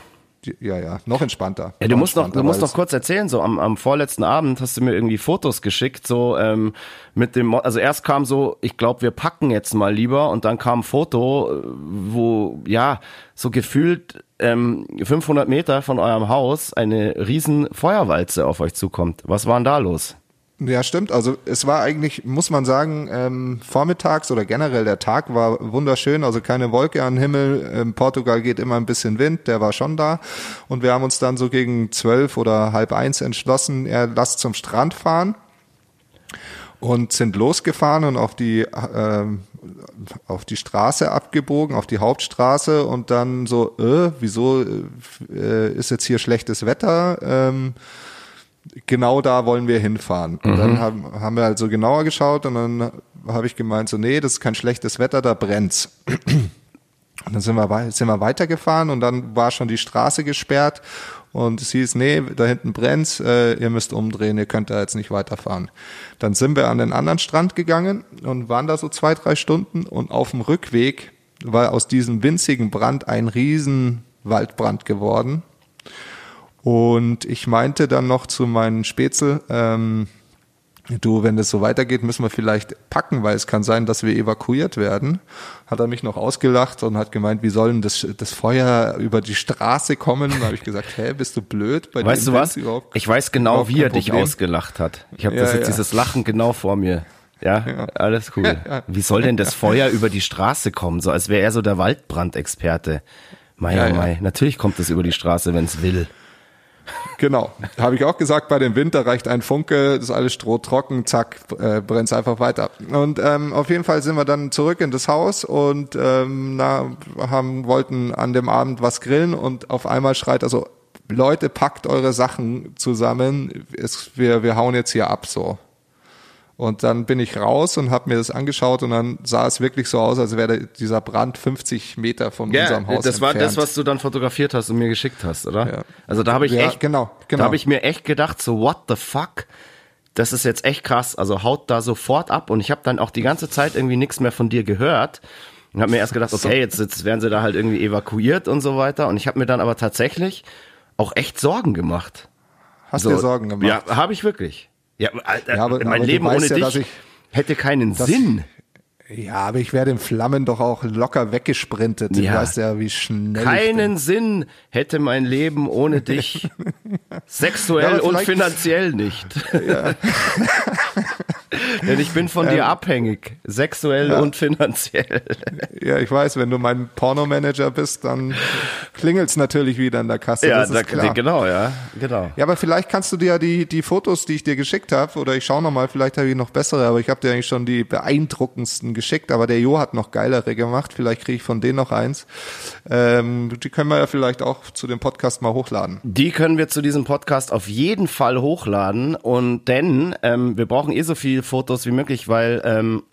C: Ja, ja, noch entspannter.
B: Ja, du musst noch, du musst noch kurz erzählen, so am, am vorletzten Abend hast du mir irgendwie Fotos geschickt, so ähm, mit dem, also erst kam so, ich glaube, wir packen jetzt mal lieber und dann kam ein Foto, äh, wo, ja, so gefühlt ähm, 500 Meter von eurem Haus eine riesen Feuerwalze auf euch zukommt. Was war denn da los?
C: Ja, stimmt. Also es war eigentlich, muss man sagen, ähm, vormittags oder generell der Tag war wunderschön. Also keine Wolke am Himmel. In Portugal geht immer ein bisschen Wind, der war schon da. Und wir haben uns dann so gegen zwölf oder halb eins entschlossen, er lasst zum Strand fahren und sind losgefahren und auf die äh, auf die Straße abgebogen, auf die Hauptstraße und dann so, äh, wieso äh, ist jetzt hier schlechtes Wetter? Ähm, genau da wollen wir hinfahren. Und dann mhm. haben, haben wir also genauer geschaut und dann habe ich gemeint, so, nee, das ist kein schlechtes Wetter, da brennt's. Und dann sind wir, sind wir weitergefahren und dann war schon die Straße gesperrt und es hieß, nee, da hinten brennt's, äh, ihr müsst umdrehen, ihr könnt da jetzt nicht weiterfahren. Dann sind wir an den anderen Strand gegangen und waren da so zwei, drei Stunden und auf dem Rückweg war aus diesem winzigen Brand ein riesen Waldbrand geworden. Und ich meinte dann noch zu meinen Spätzle, ähm, du, wenn das so weitergeht, müssen wir vielleicht packen, weil es kann sein, dass wir evakuiert werden. Hat er mich noch ausgelacht und hat gemeint, wie soll denn das, das Feuer über die Straße kommen? Da habe ich gesagt, hä, bist du blöd?
B: Bei weißt du was? Ich weiß genau, wie er dich Problem. ausgelacht hat. Ich habe ja, das jetzt, ja. dieses Lachen genau vor mir. Ja, ja. alles cool. Wie soll denn das Feuer über die Straße kommen? So als wäre er so der Waldbrandexperte. Mei, ja, mei. Natürlich kommt es über die Straße, wenn es will.
C: Genau, habe ich auch gesagt, bei dem Winter reicht ein Funke, ist alles strohtrocken, zack, äh, brennt einfach weiter. Und ähm, auf jeden Fall sind wir dann zurück in das Haus und ähm, na, haben, wollten an dem Abend was grillen und auf einmal schreit also, Leute, packt eure Sachen zusammen, es, wir, wir hauen jetzt hier ab so. Und dann bin ich raus und habe mir das angeschaut und dann sah es wirklich so aus, als wäre dieser Brand 50 Meter von ja, unserem Haus
B: das
C: entfernt.
B: war das, was du dann fotografiert hast und mir geschickt hast, oder? Ja. Also da habe ich
C: ja,
B: echt,
C: genau, genau.
B: da habe ich mir echt gedacht, so what the fuck? Das ist jetzt echt krass. Also haut da sofort ab und ich habe dann auch die ganze Zeit irgendwie nichts mehr von dir gehört und habe mir erst gedacht, okay, jetzt, jetzt werden sie da halt irgendwie evakuiert und so weiter. Und ich habe mir dann aber tatsächlich auch echt Sorgen gemacht.
C: Hast so, dir Sorgen gemacht?
B: Ja, habe ich wirklich. Ja, Alter, ja, aber, mein aber Leben ohne ja, dich ich, hätte keinen Sinn.
C: Ja, aber ich werde in Flammen doch auch locker weggesprintet. Ja. Du weißt ja, wie schnell.
B: Keinen Sinn hätte mein Leben ohne dich. Sexuell ja, und finanziell nicht. Ja. Denn ich bin von ähm, dir abhängig, sexuell und finanziell.
C: Ja, ich weiß, wenn du mein Pornomanager bist, dann klingelt's natürlich wieder in der Kasse. Ja, da,
B: genau, ja, genau.
C: Ja, aber vielleicht kannst du dir ja die, die Fotos, die ich dir geschickt habe, oder ich schaue nochmal, vielleicht habe ich noch bessere, aber ich habe dir eigentlich schon die beeindruckendsten geschickt, aber der Jo hat noch geilere gemacht, vielleicht kriege ich von denen noch eins. Ähm, die können wir ja vielleicht auch zu dem Podcast mal hochladen.
B: Die können wir zu diesem Podcast auf jeden Fall hochladen und denn ähm, wir brauchen eh so viel Fotos wie möglich, weil ähm,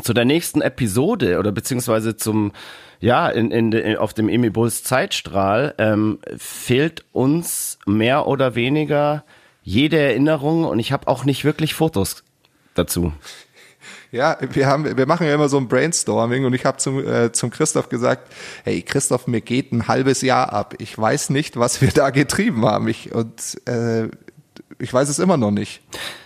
B: zu der nächsten Episode oder beziehungsweise zum ja in, in, in auf dem Emi Bulls Zeitstrahl ähm, fehlt uns mehr oder weniger jede Erinnerung und ich habe auch nicht wirklich Fotos dazu.
C: Ja, wir haben, wir machen ja immer so ein Brainstorming und ich habe zum, äh, zum Christoph gesagt, hey Christoph, mir geht ein halbes Jahr ab. Ich weiß nicht, was wir da getrieben haben. Ich, und äh, ich weiß es immer noch nicht.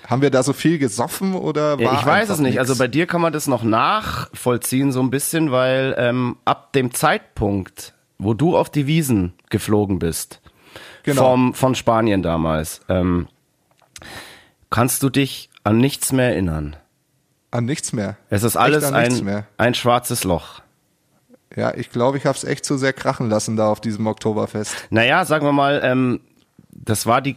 C: Haben wir da so viel gesoffen oder
B: war Ich weiß es nicht. Nix? Also bei dir kann man das noch nachvollziehen so ein bisschen, weil ähm, ab dem Zeitpunkt, wo du auf die Wiesen geflogen bist, genau. vom, von Spanien damals, ähm, kannst du dich an nichts mehr erinnern.
C: An nichts mehr.
B: Es ist alles ein, ein schwarzes Loch.
C: Ja, ich glaube, ich habe es echt zu sehr krachen lassen da auf diesem Oktoberfest.
B: Naja, sagen wir mal, ähm, das war die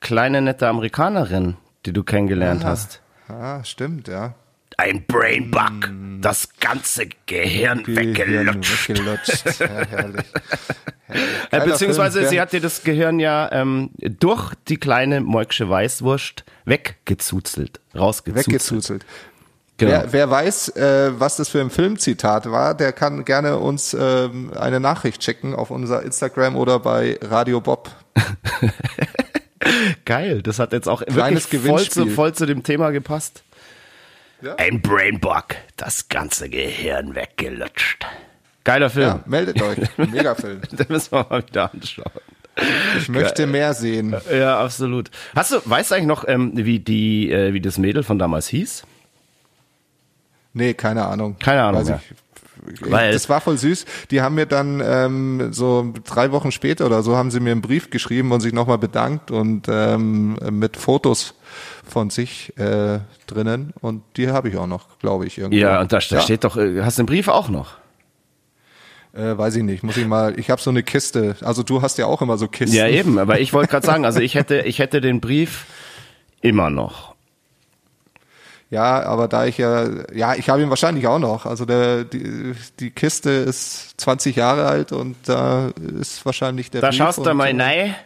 B: kleine nette Amerikanerin, die du kennengelernt
C: ah,
B: hast.
C: Ah, stimmt, ja.
B: Ein Brainbug, mm. das ganze Gehirn, weggelutscht. weggelutscht. Ja, herrlich. herrlich. Beziehungsweise sie hat dir das Gehirn ja ähm, durch die kleine Moiksche Weißwurst weggezuzelt, rausgezuzelt. Weggezuzelt. Genau.
C: Wer, wer weiß, äh, was das für ein Filmzitat war, der kann gerne uns ähm, eine Nachricht schicken auf unser Instagram oder bei Radio Bob.
B: Geil, das hat jetzt auch
C: Kleines
B: wirklich voll zu, voll zu dem Thema gepasst.
C: Ja.
B: Ein Brainbug, das ganze Gehirn weggelutscht. Geiler Film.
C: Ja, meldet euch. Megafilm.
B: Den müssen wir mal wieder anschauen.
C: Ich möchte mehr sehen.
B: Ja, absolut. Hast du, weißt du eigentlich noch, ähm, wie die, äh, wie das Mädel von damals hieß?
C: Nee, keine Ahnung.
B: Keine Ahnung
C: Weiß
B: mehr.
C: ich.
B: Weil-
C: das war voll süß. Die haben mir dann ähm, so drei Wochen später oder so haben sie mir einen Brief geschrieben und sich nochmal bedankt und ähm, mit Fotos von sich äh, drinnen und die habe ich auch noch, glaube ich irgendwo.
B: Ja, und da, da steht doch, äh, hast du den Brief auch noch?
C: Äh, weiß ich nicht, muss ich mal. Ich habe so eine Kiste. Also du hast ja auch immer so Kisten.
B: Ja, eben, aber ich wollte gerade sagen, also ich hätte, ich hätte den Brief immer noch.
C: Ja, aber da ich ja, ja, ich habe ihn wahrscheinlich auch noch. Also der, die, die Kiste ist 20 Jahre alt und da ist wahrscheinlich der
B: Da
C: Brief
B: schaust du mal rein.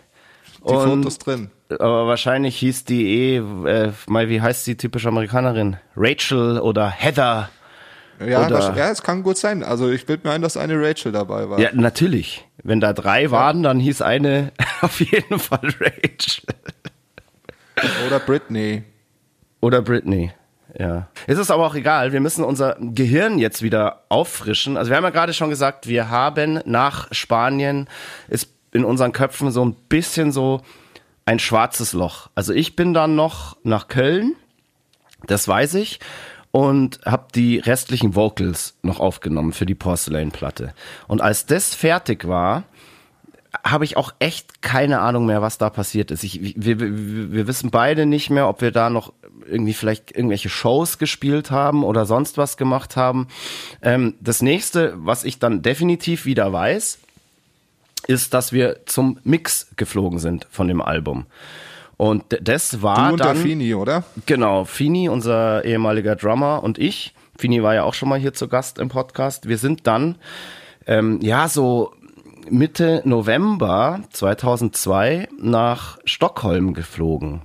C: Die
B: und-
C: Fotos drin.
B: Aber wahrscheinlich hieß die eh, äh, mal, wie heißt die typische Amerikanerin? Rachel oder Heather.
C: Ja,
B: Oder-
C: das, ja, es kann gut sein. Also ich bilde mir ein, dass eine Rachel dabei war.
B: Ja, natürlich. Wenn da drei waren, dann hieß eine auf jeden Fall Rachel.
C: Oder Britney.
B: Oder Britney. Ja. Es ist aber auch egal. Wir müssen unser Gehirn jetzt wieder auffrischen. Also wir haben ja gerade schon gesagt, wir haben nach Spanien ist in unseren Köpfen so ein bisschen so ein schwarzes Loch. Also ich bin dann noch nach Köln, das weiß ich, und habe die restlichen Vocals noch aufgenommen für die Porcelain-Platte. Und als das fertig war, habe ich auch echt keine Ahnung mehr, was da passiert ist. Ich, wir, wir, wissen beide nicht mehr, ob wir da noch irgendwie vielleicht irgendwelche Shows gespielt haben oder sonst was gemacht haben. Ähm, das nächste, was ich dann definitiv wieder weiß, ist, dass wir zum Mix geflogen sind von dem Album. Und das war
C: Du und
B: dann
C: Fini, oder?
B: Genau, Fini, unser ehemaliger Drummer und ich. Fini war ja auch schon mal hier zu Gast im Podcast. Wir sind dann, ähm, ja, so Mitte November 2002 nach Stockholm geflogen.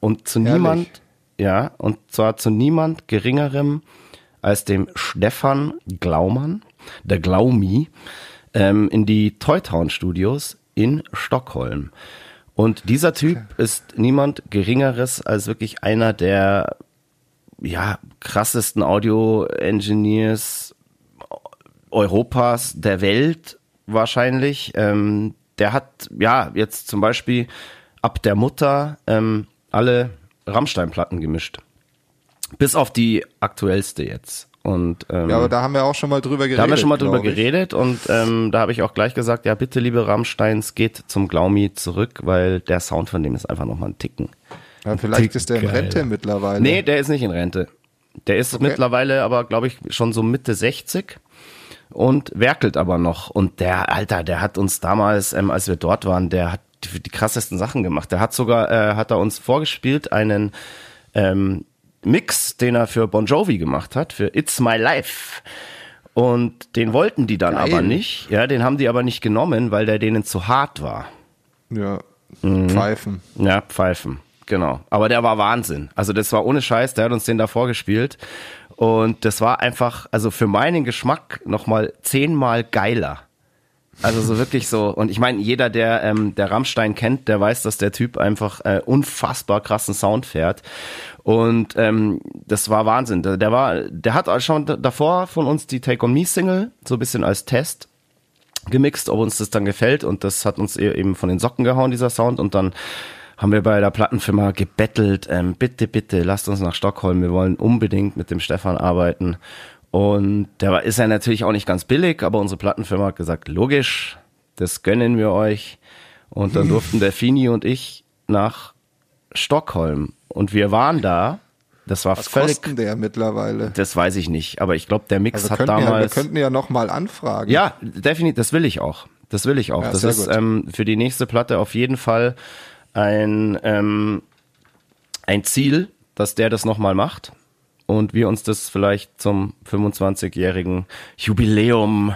B: Und zu
C: Herrlich.
B: niemand, ja, und zwar zu niemand geringerem als dem Stefan Glaumann, der Glaumi, ähm, in die Toytown Studios in Stockholm. Und dieser Typ ist niemand Geringeres als wirklich einer der ja, krassesten Audio-Engineers Europas, der Welt wahrscheinlich. Ähm, der hat ja jetzt zum Beispiel ab der Mutter ähm, alle Rammstein-Platten gemischt. Bis auf die aktuellste jetzt. Und ähm,
C: Ja, aber da haben wir auch schon mal drüber geredet.
B: da haben wir schon mal drüber geredet und ähm, da habe ich auch gleich gesagt, ja bitte liebe Rammsteins, geht zum Glaumi zurück, weil der Sound von dem ist einfach nochmal ein Ticken.
C: Ja, vielleicht
B: Tick
C: ist der in. Rente mittlerweile.
B: Nee, der ist nicht in Rente. Der ist mittlerweile aber, glaube ich, schon so Mitte 60 und werkelt aber noch. Und der, Alter, der hat uns damals, ähm, als wir dort waren, der hat die, die krassesten Sachen gemacht. Der hat sogar, äh, hat er uns vorgespielt, einen ähm, Mix, den er für Bon Jovi gemacht hat, für It's My Life. Und den wollten die dann
C: Geil.
B: aber nicht. Ja, den haben die aber nicht genommen, weil der denen zu hart war.
C: Ja,
B: Mhm.
C: Pfeifen.
B: Ja, Pfeifen, genau. Aber der war Wahnsinn. Also das war ohne Scheiß, der hat uns den da vorgespielt. Und das war einfach, also für meinen Geschmack nochmal zehnmal geiler. Also so wirklich so. Und ich meine, jeder, der, ähm, der Rammstein kennt, der weiß, dass der Typ einfach äh, unfassbar krassen Sound fährt. Und ähm, das war Wahnsinn. Der, war, der hat schon davor von uns die Take on Me Single so ein bisschen als Test gemixt, ob uns das dann gefällt. Und das hat uns e- eben von den Socken gehauen, dieser Sound. Und dann haben wir bei der Plattenfirma gebettelt, ähm, bitte, bitte, lasst uns nach Stockholm, wir wollen unbedingt mit dem Stefan arbeiten. Und der war, ist ja natürlich auch nicht ganz billig, aber unsere Plattenfirma hat gesagt, logisch, das gönnen wir euch. Und dann durften der Fini und ich nach Stockholm und wir waren da, das war
C: Was
B: völlig,
C: kostet der mittlerweile?
B: das weiß ich nicht, aber ich glaube, der Mix
C: Also
B: hat
C: könnten ja, wir
B: damals...
C: könnten ja noch mal anfragen.
B: Ja, definitiv, das will ich auch. Das will ich auch.
C: Ja,
B: das ist ähm, für die nächste Platte auf jeden Fall ein, ähm, ein Ziel, dass der das nochmal macht und wir uns das vielleicht zum 25-jährigen Jubiläum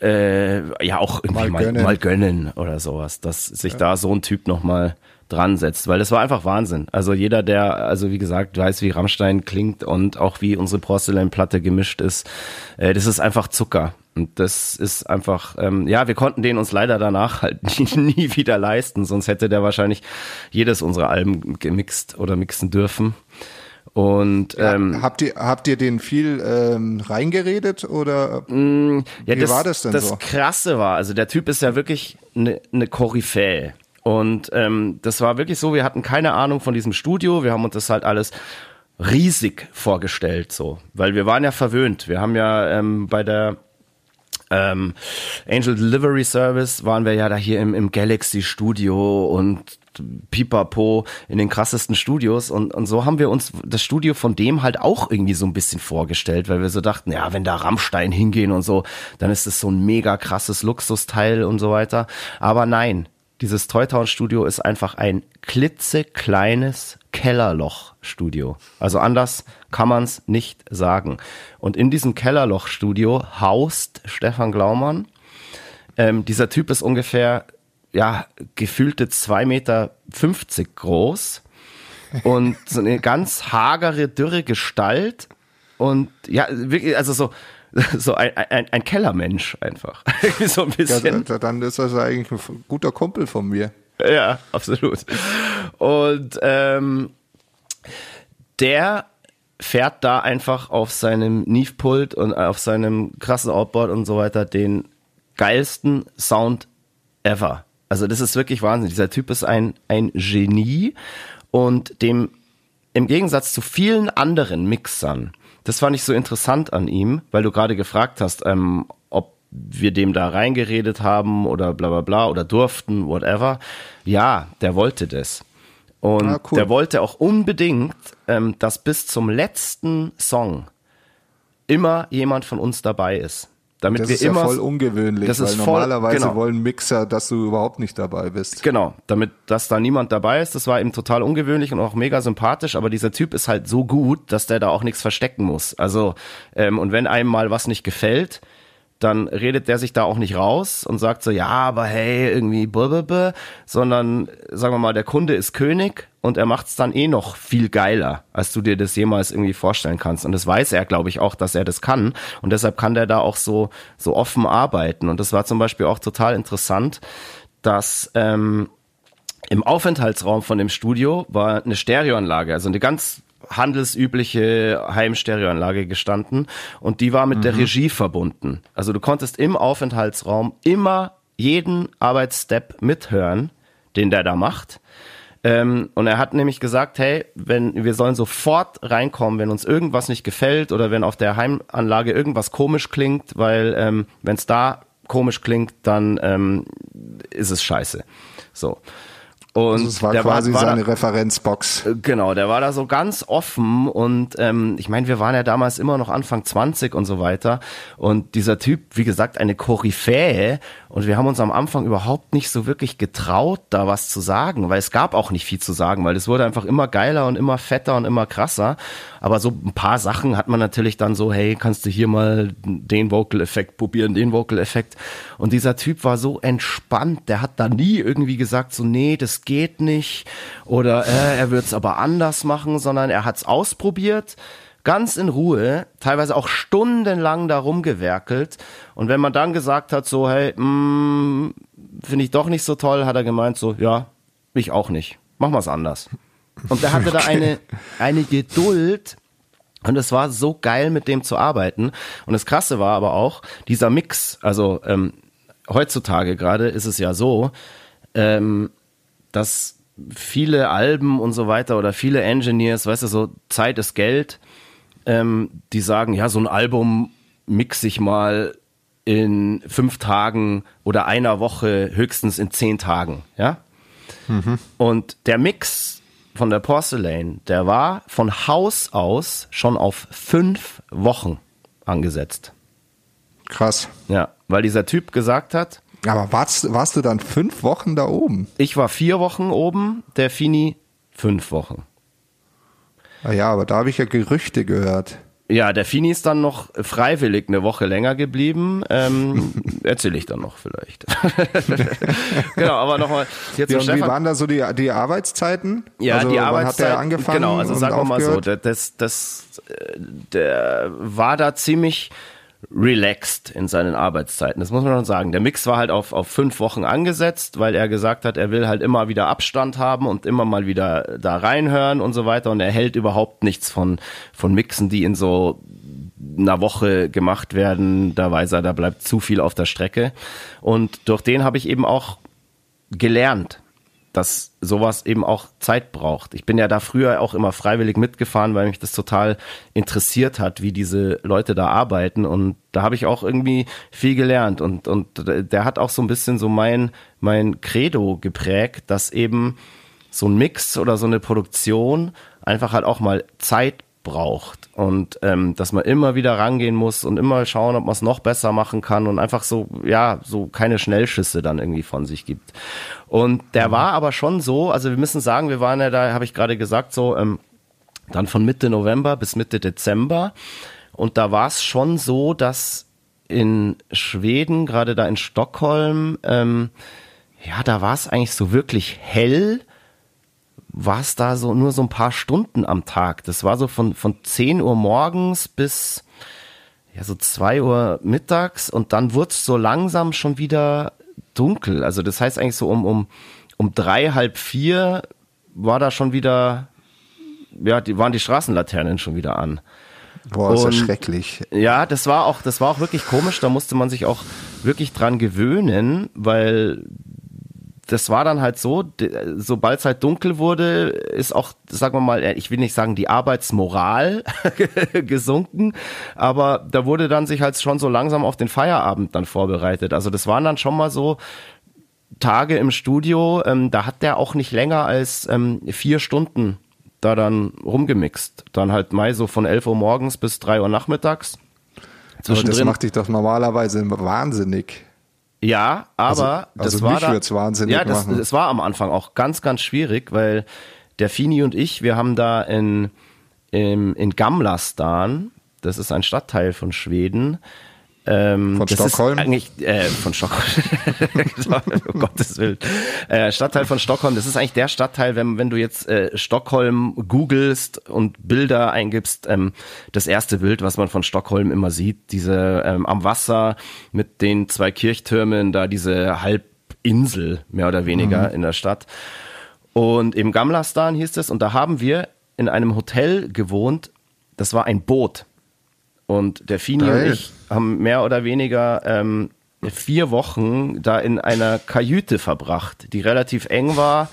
B: äh, ja auch irgendwie
C: Mal
B: mal,
C: gönnen.
B: mal gönnen oder sowas, dass sich da so ein Typ nochmal dran setzt, weil es war einfach Wahnsinn. Also jeder, der, also wie gesagt, weiß, wie Rammstein klingt und auch wie unsere Porzellanplatte gemischt ist, äh, das ist einfach Zucker. Und das ist einfach, ähm, ja, wir konnten den uns leider danach halt nie, nie wieder leisten, sonst hätte der wahrscheinlich jedes unserer Alben gemixt oder mixen dürfen. Und ähm,
C: ja, habt ihr habt ihr den viel ähm, reingeredet oder
B: mm, ja, wie das, war das denn das so? Das Krasse war, also der Typ ist ja wirklich eine ne Koryphäe. Und ähm, das war wirklich so, wir hatten keine Ahnung von diesem Studio, wir haben uns das halt alles riesig vorgestellt, so, weil wir waren ja verwöhnt. Wir haben ja ähm, bei der ähm, Angel Delivery Service waren wir ja da hier im, im Galaxy Studio und pipapo in den krassesten Studios und, und so haben wir uns das Studio von dem halt auch irgendwie so ein bisschen vorgestellt, weil wir so dachten, ja, wenn da Rammstein hingehen und so, dann ist es so ein mega krasses Luxusteil und so weiter. Aber nein, dieses Toy Studio ist einfach ein klitzekleines Kellerloch-Studio. Also anders kann man es nicht sagen. Und in diesem Kellerloch-Studio haust Stefan Glaumann. Ähm, dieser Typ ist ungefähr ja, gefühlte zwei Meter fünfzig groß und so eine ganz hagere, dürre Gestalt und ja, wirklich, also so, so ein, ein, ein Kellermensch einfach. so ein
C: bisschen. Ja, dann ist das eigentlich ein guter Kumpel von mir.
B: Ja, absolut. Und ähm, der fährt da einfach auf seinem Neve-Pult und auf seinem krassen Outboard und so weiter den geilsten Sound ever. Also das ist wirklich Wahnsinn. Dieser Typ ist ein, ein Genie und dem im Gegensatz zu vielen anderen Mixern, das fand ich so interessant an ihm, weil du gerade gefragt hast, ähm, ob wir dem da reingeredet haben oder bla bla bla oder durften, whatever. Ja, der wollte das. Und ah, cool. der wollte auch unbedingt, ähm, dass bis zum letzten Song immer jemand von uns dabei ist. Damit
C: das
B: wir
C: ist
B: immer,
C: ja voll ungewöhnlich,
B: das
C: weil
B: voll,
C: normalerweise
B: genau.
C: wollen Mixer, dass du überhaupt nicht dabei bist.
B: Genau, damit dass da niemand dabei ist, das war eben total ungewöhnlich und auch mega sympathisch, aber dieser Typ ist halt so gut, dass der da auch nichts verstecken muss. Also, ähm, und wenn einem mal was nicht gefällt, dann redet der sich da auch nicht raus und sagt so, ja, aber hey, irgendwie blablabla, sondern sagen wir mal, der Kunde ist König und er macht es dann eh noch viel geiler, als du dir das jemals irgendwie vorstellen kannst. Und das weiß er, glaube ich, auch, dass er das kann. Und deshalb kann der da auch so, so offen arbeiten. Und das war zum Beispiel auch total interessant, dass ähm, im Aufenthaltsraum von dem Studio war eine Stereoanlage, also eine ganz handelsübliche Heimstereoanlage gestanden und die war mit mhm. der Regie verbunden. Also du konntest im Aufenthaltsraum immer jeden Arbeitsstep mithören, den der da macht. Ähm, und er hat nämlich gesagt, hey, wenn wir sollen sofort reinkommen, wenn uns irgendwas nicht gefällt oder wenn auf der Heimanlage irgendwas komisch klingt, weil ähm, wenn es da komisch klingt, dann ähm, ist es scheiße. So.
C: Und also es war der quasi war, war seine da, Referenzbox.
B: Äh, genau, der war da so ganz offen und ähm, ich meine, wir waren ja damals immer noch Anfang 20 und so weiter. Und dieser Typ, wie gesagt, eine Koryphäe und wir haben uns am Anfang überhaupt nicht so wirklich getraut, da was zu sagen, weil es gab auch nicht viel zu sagen, weil es wurde einfach immer geiler und immer fetter und immer krasser. Aber so ein paar Sachen hat man natürlich dann so, hey, kannst du hier mal den Vocal-Effekt probieren, den Vocal-Effekt. Und dieser Typ war so entspannt, der hat da nie irgendwie gesagt, so, nee, das geht nicht oder äh, er wird es aber anders machen, sondern er hat es ausprobiert, ganz in Ruhe, teilweise auch stundenlang darum gewerkelt. Und wenn man dann gesagt hat, so, hey, mm, finde ich doch nicht so toll, hat er gemeint, so, ja, ich auch nicht. Machen wir es anders. Und er hatte okay. da eine, eine Geduld, und es war so geil, mit dem zu arbeiten. Und das Krasse war aber auch, dieser Mix, also ähm, heutzutage gerade ist es ja so, ähm, dass viele Alben und so weiter oder viele Engineers, weißt du, so Zeit ist Geld, ähm, die sagen, ja, so ein Album mix ich mal in fünf Tagen oder einer Woche, höchstens in zehn Tagen, ja. Mhm. Und der Mix von der Porcelain, der war von Haus aus schon auf fünf Wochen angesetzt.
C: Krass.
B: Ja, weil dieser Typ gesagt hat,
C: aber warst, warst du dann fünf Wochen da oben?
B: Ich war vier Wochen oben, der Fini fünf Wochen.
C: Ah ja, aber da habe ich ja Gerüchte gehört.
B: Ja, der Fini ist dann noch freiwillig eine Woche länger geblieben. Ähm, Erzähle ich dann noch vielleicht. genau, aber nochmal
C: ja, Wie waren da so die, die Arbeitszeiten?
B: Ja,
C: also,
B: die Arbeitszeiten.
C: Hat der angefangen?
B: Genau, also sagen wir mal so, das, das, der war da ziemlich relaxed in seinen Arbeitszeiten. Das muss man schon sagen. Der Mix war halt auf, auf fünf Wochen angesetzt, weil er gesagt hat, er will halt immer wieder Abstand haben und immer mal wieder da reinhören und so weiter. Und er hält überhaupt nichts von, von Mixen, die in so einer Woche gemacht werden. Da weiß er, da bleibt zu viel auf der Strecke. Und durch den habe ich eben auch gelernt, dass sowas eben auch Zeit braucht. Ich bin ja da früher auch immer freiwillig mitgefahren, weil mich das total interessiert hat, wie diese Leute da arbeiten und da habe ich auch irgendwie viel gelernt und und der hat auch so ein bisschen so mein mein Credo geprägt, dass eben so ein Mix oder so eine Produktion einfach halt auch mal Zeit braucht und ähm, dass man immer wieder rangehen muss und immer schauen, ob man es noch besser machen kann und einfach so, ja, so keine Schnellschüsse dann irgendwie von sich gibt. Und der mhm. war aber schon so, also wir müssen sagen, wir waren ja da, habe ich gerade gesagt, so ähm, dann von Mitte November bis Mitte Dezember und da war es schon so, dass in Schweden, gerade da in Stockholm, ähm, ja, da war es eigentlich so wirklich hell war es da so nur so ein paar Stunden am Tag. Das war so von, von 10 Uhr morgens bis ja, so 2 Uhr mittags und dann wurde es so langsam schon wieder dunkel. Also das heißt eigentlich so um, um, um drei, halb vier war da schon wieder, ja, die waren die Straßenlaternen schon wieder an.
C: Boah, ist ja schrecklich.
B: Ja, das war auch, das war auch wirklich komisch. Da musste man sich auch wirklich dran gewöhnen, weil das war dann halt so, sobald es halt dunkel wurde, ist auch, sagen wir mal, ich will nicht sagen die Arbeitsmoral gesunken, aber da wurde dann sich halt schon so langsam auf den Feierabend dann vorbereitet. Also das waren dann schon mal so Tage im Studio, ähm, da hat der auch nicht länger als ähm, vier Stunden da dann rumgemixt. Dann halt Mai so von 11 Uhr morgens bis 3 Uhr nachmittags.
C: Aber das macht dich doch normalerweise wahnsinnig.
B: Ja, aber
C: also, also
B: das war
C: da, wahnsinnig
B: ja, das,
C: machen.
B: das war am Anfang auch ganz, ganz schwierig, weil der Fini und ich, wir haben da in, in, in Gamlastan, das ist ein Stadtteil von Schweden,
C: ähm, von Stockholm?
B: eigentlich, äh, von Stockholm. um Gottes Willen. Äh, Stadtteil von Stockholm, das ist eigentlich der Stadtteil, wenn, wenn du jetzt äh, Stockholm googelst und Bilder eingibst, ähm, das erste Bild, was man von Stockholm immer sieht, diese ähm, am Wasser mit den zwei Kirchtürmen, da diese Halbinsel, mehr oder weniger, mhm. in der Stadt. Und im Gamlastan hieß es, und da haben wir in einem Hotel gewohnt, das war ein Boot. Und der Fini Geil. und ich haben mehr oder weniger ähm, vier Wochen da in einer Kajüte verbracht, die relativ eng war,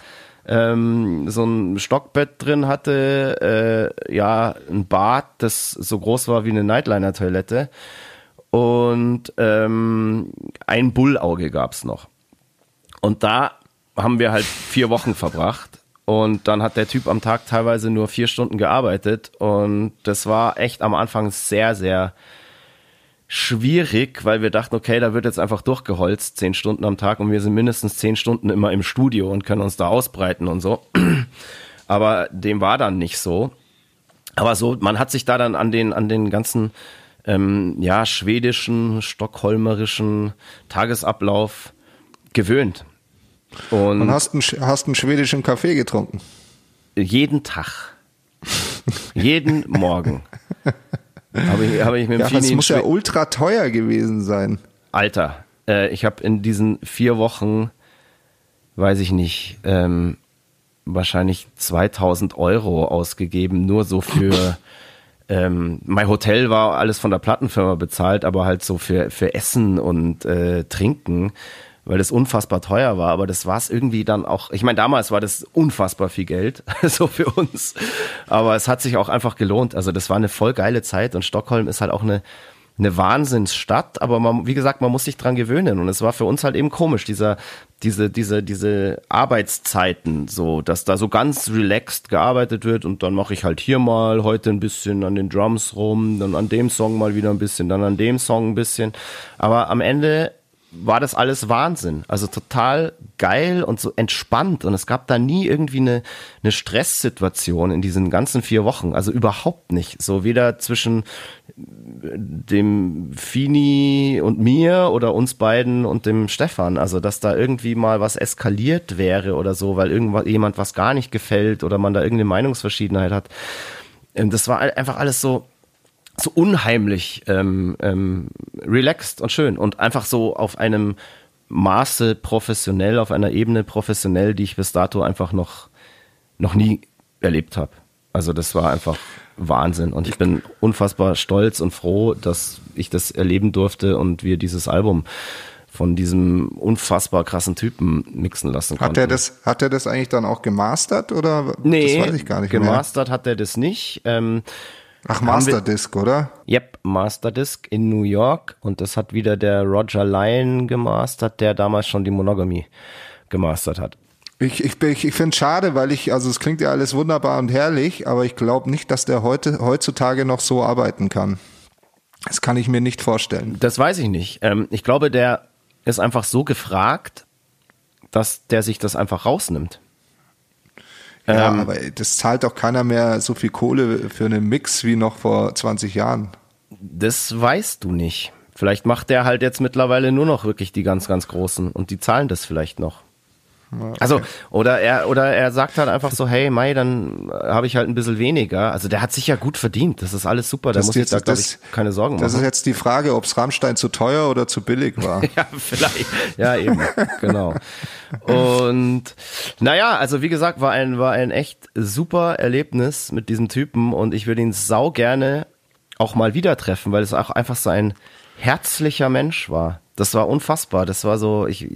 B: ähm, so ein Stockbett drin hatte, äh, ja, ein Bad, das so groß war wie eine Nightliner-Toilette und ähm, ein Bullauge gab's noch. Und da haben wir halt vier Wochen verbracht und dann hat der Typ am Tag teilweise nur vier Stunden gearbeitet. Und das war echt am Anfang sehr, sehr schwierig, weil wir dachten, okay, da wird jetzt einfach durchgeholzt, zehn Stunden am Tag und wir sind mindestens zehn Stunden immer im Studio und können uns da ausbreiten und so. Aber dem war dann nicht so. Aber so, man hat sich da dann an den, an den ganzen, ähm, ja, schwedischen, stockholmerischen Tagesablauf gewöhnt.
C: Und, und hast, einen, hast einen schwedischen Kaffee getrunken?
B: Jeden Tag. jeden Morgen. Habe ich, hab ich mit dem
C: ja, Das muss ja ultra teuer gewesen sein.
B: Alter, äh, ich habe in diesen vier Wochen, weiß ich nicht, ähm, wahrscheinlich 2000 Euro ausgegeben, nur so für. ähm, mein Hotel war alles von der Plattenfirma bezahlt, aber halt so für, für Essen und äh, Trinken weil das unfassbar teuer war, aber das war es irgendwie dann auch, ich meine, damals war das unfassbar viel Geld, so für uns, aber es hat sich auch einfach gelohnt, also das war eine voll geile Zeit und Stockholm ist halt auch eine, eine Wahnsinnsstadt, aber man, wie gesagt, man muss sich dran gewöhnen und es war für uns halt eben komisch, dieser, diese, diese, diese Arbeitszeiten, so, dass da so ganz relaxed gearbeitet wird und dann mache ich halt hier mal heute ein bisschen an den Drums rum, dann an dem Song mal wieder ein bisschen, dann an dem Song ein bisschen, aber am Ende war das alles Wahnsinn. Also total geil und so entspannt. Und es gab da nie irgendwie eine, eine Stresssituation in diesen ganzen vier Wochen. Also überhaupt nicht. So weder zwischen dem Fini und mir oder uns beiden und dem Stefan. Also, dass da irgendwie mal was eskaliert wäre oder so, weil irgendwas, jemand was gar nicht gefällt oder man da irgendeine Meinungsverschiedenheit hat. Ähm, das war einfach alles so, so unheimlich ähm, ähm, relaxed und schön und einfach so auf einem Maße professionell, auf einer Ebene professionell, die ich bis dato einfach noch, noch nie erlebt habe. Also das war einfach Wahnsinn und ich bin unfassbar stolz und froh, dass ich das erleben durfte und wir dieses Album von diesem unfassbar krassen Typen mixen lassen
C: konnten. Hat er das, hat er das eigentlich dann auch gemastert oder?
B: Nee, das weiß ich gar nicht gemastert mehr. hat er das nicht. Ähm,
C: Ach, Masterdisc, oder?
B: Yep, Masterdisc in New York und das hat wieder der Roger Lyon gemastert, der damals schon die Monogamy gemastert hat.
C: Ich, ich, ich, ich finde es schade, weil ich, also es klingt ja alles wunderbar und herrlich, aber ich glaube nicht, dass der heute heutzutage noch so arbeiten kann. Das kann ich mir nicht vorstellen.
B: Das weiß ich nicht. Ähm, ich glaube, der ist einfach so gefragt, dass der sich das einfach rausnimmt.
C: Ja, ähm, aber das zahlt doch keiner mehr so viel Kohle für einen Mix wie noch vor 20 Jahren.
B: Das weißt du nicht. Vielleicht macht der halt jetzt mittlerweile nur noch wirklich die ganz, ganz großen und die zahlen das vielleicht noch. Okay. Also, oder er, oder er sagt halt einfach so, hey, Mai, dann habe ich halt ein bisschen weniger. Also der hat sich ja gut verdient. Das ist alles super. Da muss ich da, glaube ich, keine Sorgen
C: machen. Das ist jetzt die Frage, ob es Rammstein zu teuer oder zu billig war.
B: ja, vielleicht. Ja, eben. genau. Und naja, also wie gesagt, war ein, war ein echt super Erlebnis mit diesem Typen und ich würde ihn sau gerne auch mal wieder treffen, weil es auch einfach so ein herzlicher Mensch war. Das war unfassbar. Das war so, ich,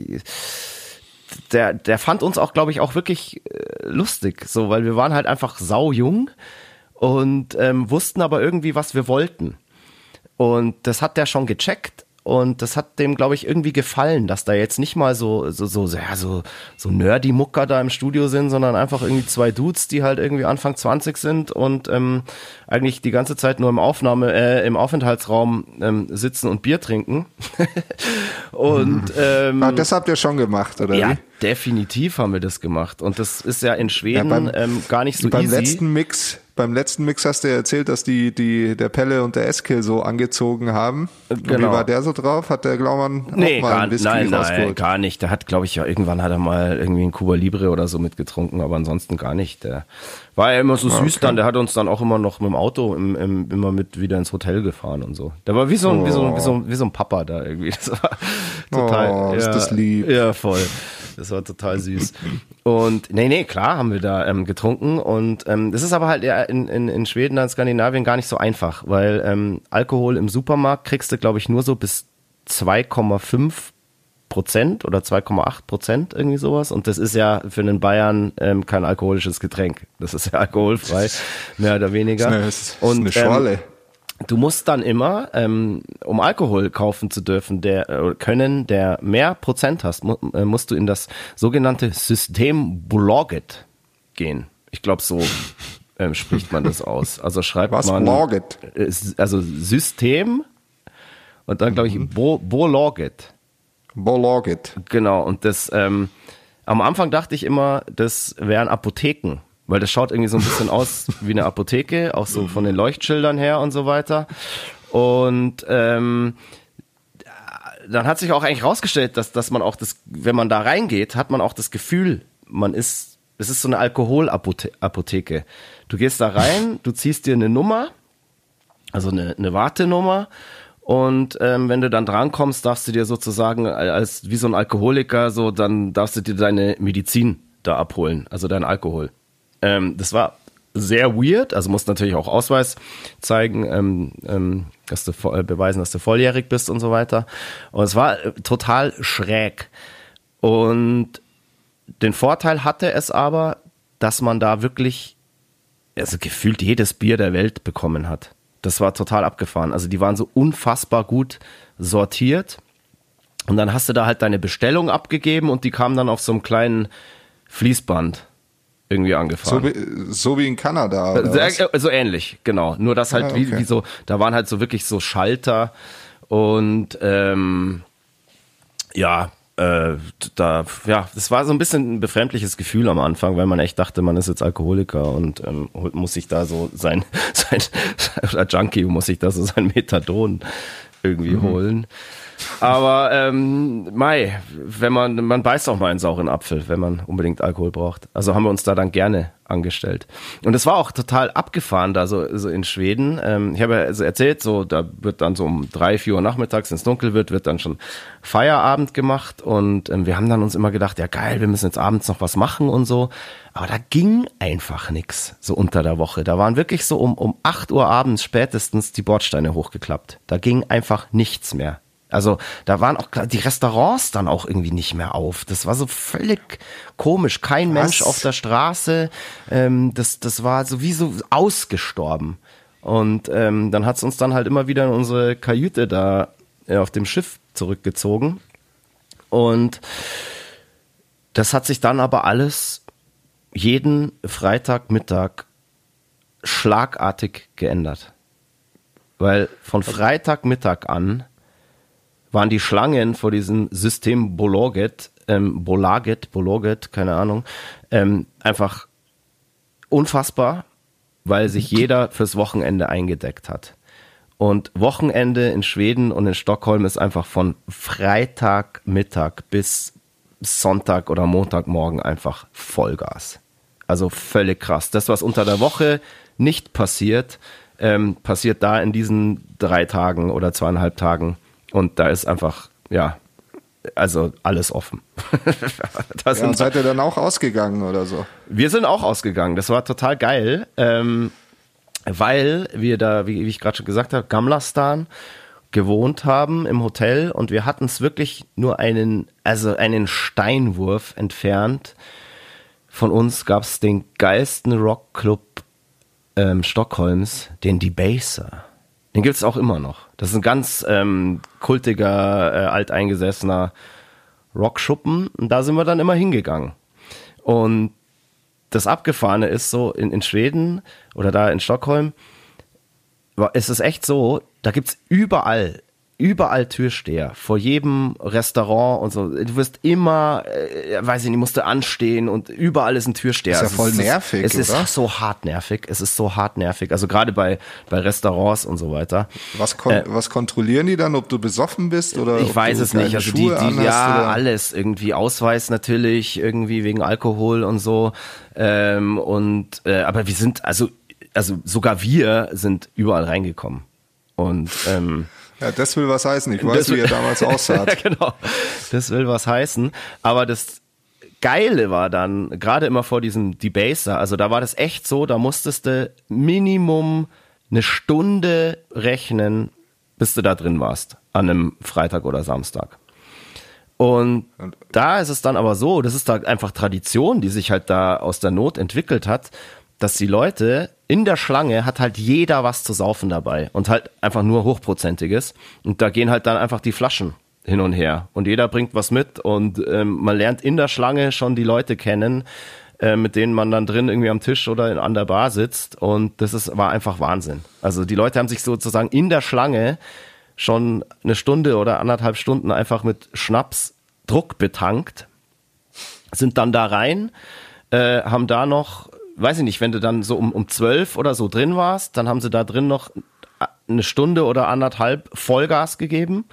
B: der, der fand uns auch, glaube ich, auch wirklich äh, lustig, so, weil wir waren halt einfach sau jung und ähm, wussten aber irgendwie, was wir wollten. Und das hat der schon gecheckt und das hat dem, glaube ich, irgendwie gefallen, dass da jetzt nicht mal so, so, so, ja, so, so nerdy Mucker da im Studio sind, sondern einfach irgendwie zwei Dudes, die halt irgendwie Anfang 20 sind und ähm, eigentlich die ganze Zeit nur im Aufnahme, äh, im Aufenthaltsraum ähm, sitzen und Bier trinken. und ähm,
C: ah, das habt ihr schon gemacht, oder?
B: Ja, wie? Definitiv haben wir das gemacht. Und das ist ja in Schweden ja, beim, ähm, gar nicht so
C: beim
B: easy.
C: Beim letzten Mix beim letzten Mix hast du ja erzählt, dass die, die, der Pelle und der Eskill so angezogen haben. Genau. Wie war der so drauf? Hat der Glaumann
B: nee, auch mal gar, ein Whisky nein, nein, gar nicht. Der hat, glaube ich, ja, irgendwann hat er mal irgendwie ein Cuba Libre oder so mitgetrunken, aber ansonsten gar nicht. Der war ja immer so süß okay. dann, der hat uns dann auch immer noch mit dem Auto im, im, immer mit wieder ins Hotel gefahren und so. Der war wie so ein, oh. wie so, wie so, wie so ein Papa da irgendwie. Das war total.
C: Oh, ist ja, das lieb.
B: Ja, voll. Das war total süß. Und nee, nee, klar haben wir da ähm, getrunken. Und ähm, das ist aber halt in, in, in Schweden und Skandinavien gar nicht so einfach, weil ähm, Alkohol im Supermarkt kriegst du, glaube ich, nur so bis 2,5 Prozent oder 2,8 Prozent, irgendwie sowas. Und das ist ja für einen Bayern ähm, kein alkoholisches Getränk. Das ist ja alkoholfrei, mehr oder weniger.
C: Das ist eine, und, ist eine Schorle. Ähm,
B: Du musst dann immer, ähm, um Alkohol kaufen zu dürfen, der äh, können, der mehr Prozent hast, mu äh, musst du in das sogenannte System Bolaget gehen. Ich glaube, so ähm, spricht man das aus. Also schreibt
C: Was,
B: man.
C: Bolaget?
B: Äh, also System und dann glaube ich mhm. Bo Bolaget.
C: Bolaget.
B: Genau. Und das ähm, am Anfang dachte ich immer, das wären Apotheken weil das schaut irgendwie so ein bisschen aus wie eine Apotheke, auch so von den Leuchtschildern her und so weiter. Und ähm, dann hat sich auch eigentlich rausgestellt, dass, dass man auch das, wenn man da reingeht, hat man auch das Gefühl, man ist, es ist so eine Alkoholapotheke. Du gehst da rein, du ziehst dir eine Nummer, also eine, eine Wartenummer und ähm, wenn du dann drankommst, darfst du dir sozusagen als wie so ein Alkoholiker so, dann darfst du dir deine Medizin da abholen, also dein Alkohol. Ähm, das war sehr weird, also musst natürlich auch Ausweis zeigen, ähm, ähm, dass du äh, beweisen, dass du volljährig bist und so weiter. Und es war äh, total schräg. Und den Vorteil hatte es aber, dass man da wirklich, also gefühlt jedes Bier der Welt bekommen hat. Das war total abgefahren. Also die waren so unfassbar gut sortiert. Und dann hast du da halt deine Bestellung abgegeben und die kam dann auf so einem kleinen Fließband irgendwie angefahren.
C: So wie, so wie in Kanada.
B: So, was? so ähnlich, genau. Nur das halt ah, okay. wie, wie so, da waren halt so wirklich so Schalter und ähm, ja, äh, da, ja, das war so ein bisschen ein befremdliches Gefühl am Anfang, weil man echt dachte, man ist jetzt Alkoholiker und ähm, muss sich da so sein, sein, oder Junkie muss sich da so sein Methadon irgendwie mhm. holen. Aber ähm, Mai, wenn man, man beißt auch mal einen sauren Apfel, wenn man unbedingt Alkohol braucht. Also haben wir uns da dann gerne angestellt. Und es war auch total abgefahren da so, so in Schweden. Ähm, ich habe ja also erzählt, so da wird dann so um drei, vier Uhr nachmittags, wenn es dunkel wird, wird dann schon Feierabend gemacht. Und ähm, wir haben dann uns immer gedacht, ja geil, wir müssen jetzt abends noch was machen und so. Aber da ging einfach nix so unter der Woche. Da waren wirklich so um, um acht Uhr abends spätestens die Bordsteine hochgeklappt. Da ging einfach nichts mehr. Also da waren auch die Restaurants dann auch irgendwie nicht mehr auf. Das war so völlig komisch. Kein Was? Mensch auf der Straße. Ähm, das, das war sowieso ausgestorben. Und ähm, dann hat's uns dann halt immer wieder in unsere Kajüte da äh, auf dem Schiff zurückgezogen. Und das hat sich dann aber alles jeden Freitagmittag schlagartig geändert. Weil von Freitagmittag an waren die Schlangen vor diesem System Bologet, ähm, Bolaget, Bologet, keine Ahnung, ähm, einfach unfassbar, weil sich jeder fürs Wochenende eingedeckt hat. Und Wochenende in Schweden und in Stockholm ist einfach von Freitagmittag bis Sonntag oder Montagmorgen einfach Vollgas. Also völlig krass. Das, was unter der Woche nicht passiert, ähm, passiert da in diesen drei Tagen oder zweieinhalb Tagen und da ist einfach, ja, also alles offen.
C: ja, und seid ihr dann auch ausgegangen oder so?
B: Wir sind auch ausgegangen. Das war total geil, ähm, weil wir da, wie, wie ich gerade schon gesagt habe, Gamlastan gewohnt haben im Hotel und wir hatten es wirklich nur einen, also einen Steinwurf entfernt. Von uns gab es den geilsten Rockclub ähm, Stockholms, den Debaser. Den gibt es auch immer noch. Das ist ein ganz ähm, kultiger, äh, alteingesessener Rockschuppen. Und da sind wir dann immer hingegangen. Und das Abgefahrene ist so, in, in Schweden oder da in Stockholm, ist es echt so, da gibt es überall überall Türsteher, vor jedem Restaurant und so. Du wirst immer, äh, weiß ich nicht, musst du anstehen und überall ist ein Türsteher.
C: Ist ja voll
B: es
C: nervig,
B: ist, Es oder? ist so hart nervig. Es ist so hart nervig. Also gerade bei, bei Restaurants und so weiter.
C: Was, kon äh, was kontrollieren die dann, ob du besoffen bist oder?
B: Ich weiß es nicht. Also Schuhe die, die ja, oder? alles. Irgendwie Ausweis natürlich, irgendwie wegen Alkohol und so. Ähm, und, äh, aber wir sind, also, also sogar wir sind überall reingekommen. Und, ähm,
C: ja, das will was heißen. Ich weiß, das wie er damals aussah.
B: genau. Das will was heißen. Aber das Geile war dann, gerade immer vor diesem Debaser, also da war das echt so, da musstest du Minimum eine Stunde rechnen, bis du da drin warst. An einem Freitag oder Samstag. Und da ist es dann aber so, das ist da einfach Tradition, die sich halt da aus der Not entwickelt hat, dass die Leute in der Schlange hat halt jeder was zu saufen dabei und halt einfach nur hochprozentiges. Und da gehen halt dann einfach die Flaschen hin und her. Und jeder bringt was mit und ähm, man lernt in der Schlange schon die Leute kennen, äh, mit denen man dann drin irgendwie am Tisch oder in, an der Bar sitzt. Und das ist war einfach Wahnsinn. Also die Leute haben sich sozusagen in der Schlange schon eine Stunde oder anderthalb Stunden einfach mit Schnaps Druck betankt, sind dann da rein, äh, haben da noch weiß ich nicht, wenn du dann so um, um zwölf oder so drin warst, dann haben sie da drin noch eine Stunde oder anderthalb Vollgas gegeben.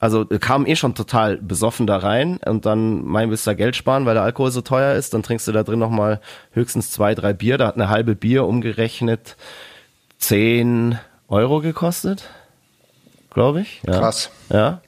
B: Also kam eh schon total besoffen da rein und dann mein willst du Geld sparen, weil der Alkohol so teuer ist, dann trinkst du da drin nochmal höchstens zwei, drei Bier. Da hat eine halbe Bier umgerechnet zehn Euro gekostet, glaube ich.
C: Ja. Krass.
B: Ja.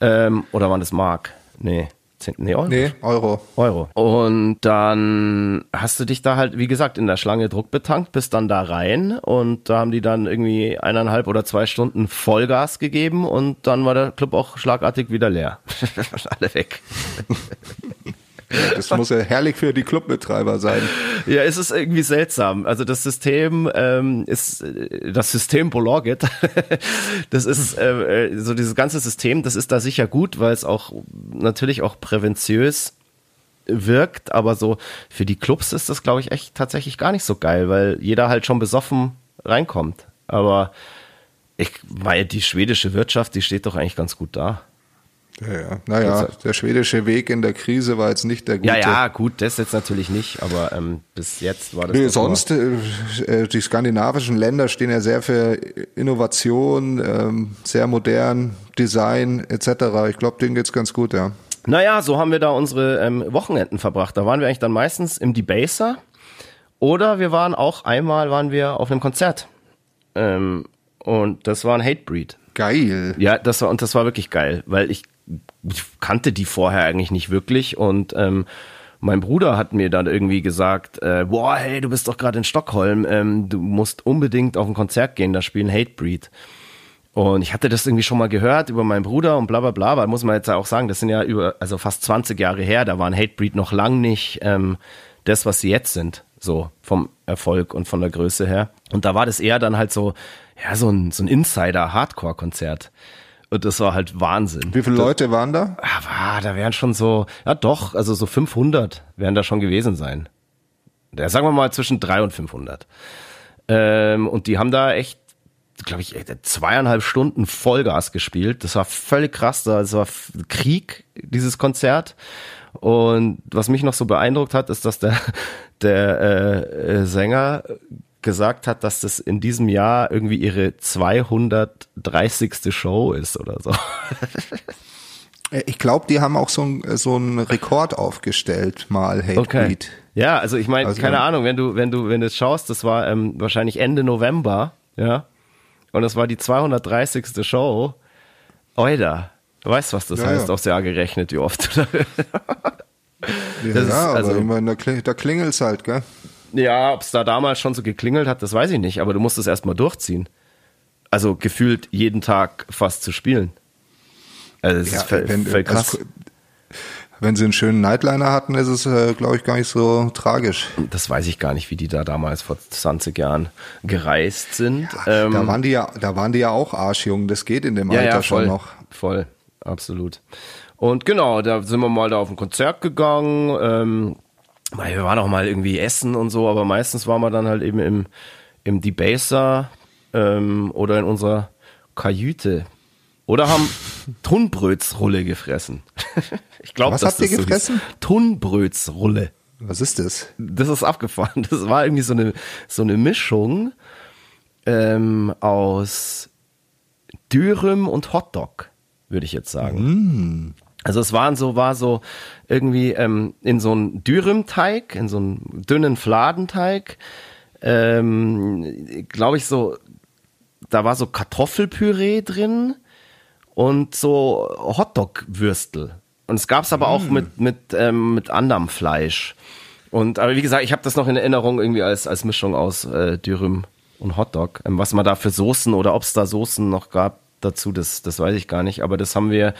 B: Ähm, oder waren das Mark? Nee. 10, nee, Euro.
C: Nee, Euro.
B: Euro. Und dann hast du dich da halt, wie gesagt, in der Schlange Druck betankt, bist dann da rein und da haben die dann irgendwie eineinhalb oder zwei Stunden Vollgas gegeben und dann war der Club auch schlagartig wieder leer. Alle weg.
C: Das muss ja herrlich für die Clubbetreiber sein.
B: Ja, es ist irgendwie seltsam. Also das System ähm, ist das System Bologit. das ist äh, so dieses ganze System. Das ist da sicher gut, weil es auch natürlich auch präventiös wirkt. Aber so für die Clubs ist das, glaube ich, echt tatsächlich gar nicht so geil, weil jeder halt schon besoffen reinkommt. Aber ich meine, die schwedische Wirtschaft, die steht doch eigentlich ganz gut da.
C: Ja, ja. Naja, der schwedische Weg in der Krise war jetzt nicht der gute.
B: Ja, ja, gut, das jetzt natürlich nicht, aber ähm, bis jetzt war das.
C: Nee, sonst, äh, äh, die skandinavischen Länder stehen ja sehr für Innovation, ähm, sehr modern, Design etc. Ich glaube, denen geht's ganz gut, ja.
B: Naja, so haben wir da unsere ähm, Wochenenden verbracht. Da waren wir eigentlich dann meistens im Debaser oder wir waren auch einmal waren wir auf einem Konzert. Ähm, und das war ein Hatebreed.
C: Geil.
B: Ja, das war und das war wirklich geil, weil ich, ich kannte die vorher eigentlich nicht wirklich und ähm, mein Bruder hat mir dann irgendwie gesagt, äh, boah, hey, du bist doch gerade in Stockholm, ähm, du musst unbedingt auf ein Konzert gehen, da spielen Hatebreed. Und ich hatte das irgendwie schon mal gehört über meinen Bruder und bla bla bla, aber muss man jetzt auch sagen, das sind ja über, also fast 20 Jahre her, da waren Hatebreed noch lang nicht ähm, das, was sie jetzt sind, so vom Erfolg und von der Größe her. Und da war das eher dann halt so, ja, so ein, so ein Insider-Hardcore-Konzert. Und das war halt Wahnsinn.
C: Wie viele Leute waren da?
B: Ah, da wären schon so, ja doch, also so 500 werden da schon gewesen sein. Ja, sagen wir mal zwischen 300 und 500. Ähm, und die haben da echt, glaube ich, zweieinhalb Stunden Vollgas gespielt. Das war völlig krass. Das war Krieg, dieses Konzert. Und was mich noch so beeindruckt hat, ist, dass der, der äh, Sänger gesagt hat, dass das in diesem Jahr irgendwie ihre 230. Show ist oder so.
C: Äh, ich glaube, die haben auch so, ein, so einen Rekord aufgestellt, mal Hate okay.
B: Ja, also ich meine, also, keine Ahnung, wenn du, wenn du, wenn du es schaust, das war ähm, wahrscheinlich Ende November, ja. Und das war die 230. Show. Oida. Du weißt, was das ja, heißt, ja. aufs Jahr gerechnet, wie oft.
C: ja, ist, aber also, ich meine, da klingelt es halt, gell?
B: Ja, ob es da damals schon so geklingelt hat, das weiß ich nicht, aber du musst es erstmal durchziehen. Also gefühlt jeden Tag fast zu spielen. Also das ja, ist wenn, voll krass. Also,
C: wenn sie einen schönen Nightliner hatten, ist es, äh, glaube ich, gar nicht so tragisch.
B: Das weiß ich gar nicht, wie die da damals vor 20 Jahren gereist sind.
C: Ja, ähm, da, waren die ja, da waren die ja auch arschjung, das geht in dem ja, Alter ja,
B: voll,
C: schon noch.
B: Voll, absolut. Und genau, da sind wir mal da auf ein Konzert gegangen. Ähm, wir waren auch mal irgendwie essen und so, aber meistens waren wir dann halt eben im, im Debaser ähm, oder in unserer Kajüte. Oder haben Tunbrötsrulle gefressen.
C: ich glaube, Was habt ihr so gefressen?
B: Tunbrötsrulle.
C: Was ist das?
B: Das ist abgefahren. Das war irgendwie so eine, so eine Mischung ähm, aus Dürüm und Hotdog, würde ich jetzt sagen. Mm. Also es waren so, war so irgendwie ähm, in so einen Dürümteig, in so einen dünnen Fladenteig, ähm, glaube ich so, da war so Kartoffelpüree drin und so Hotdog-Würstel. Und es gab es aber mm. auch mit, mit, ähm, mit anderem Fleisch. Und aber wie gesagt, ich habe das noch in Erinnerung irgendwie als, als Mischung aus äh, Dürüm und Hotdog. Ähm, was man da für Soßen oder ob es da Soßen noch gab, dazu, das, das weiß ich gar nicht, aber das haben wir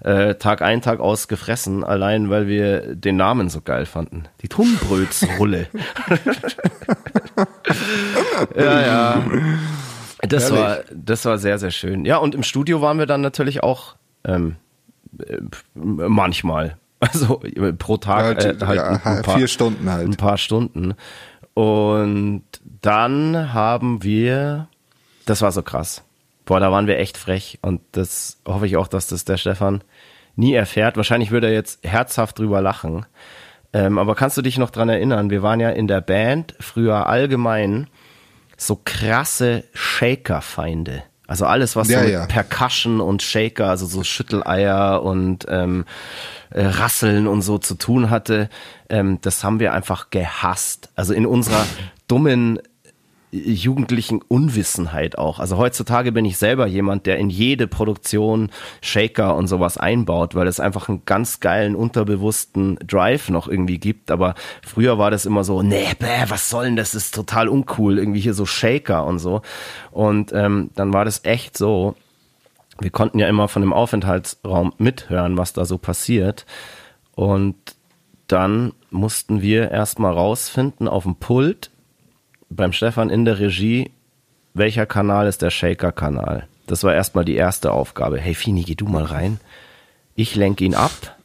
B: äh, Tag ein, Tag aus gefressen, allein weil wir den Namen so geil fanden. Die Thunbrötsrulle. ja, ja. Das war, das war sehr, sehr schön. Ja, und im Studio waren wir dann natürlich auch ähm, äh, manchmal. Also pro Tag
C: äh, halt ja, ein paar, vier Stunden halt.
B: Ein paar Stunden. Und dann haben wir, das war so krass. Boah, da waren wir echt frech und das hoffe ich auch, dass das der Stefan nie erfährt. Wahrscheinlich würde er jetzt herzhaft drüber lachen. Ähm, aber kannst du dich noch dran erinnern? Wir waren ja in der Band früher allgemein so krasse Shaker-Feinde. Also alles, was ja, so mit ja. Percussion und Shaker, also so Schütteleier und ähm, äh, Rasseln und so zu tun hatte, ähm, das haben wir einfach gehasst. Also in unserer dummen jugendlichen Unwissenheit auch. Also heutzutage bin ich selber jemand, der in jede Produktion Shaker und sowas einbaut, weil es einfach einen ganz geilen unterbewussten Drive noch irgendwie gibt. Aber früher war das immer so, nee, bäh, was soll denn das? ist total uncool, irgendwie hier so Shaker und so. Und ähm, dann war das echt so. Wir konnten ja immer von dem Aufenthaltsraum mithören, was da so passiert. Und dann mussten wir erstmal rausfinden auf dem Pult, beim Stefan in der Regie, welcher Kanal ist der Shaker-Kanal? Das war erstmal die erste Aufgabe. Hey Fini, geh du mal rein. Ich lenke ihn ab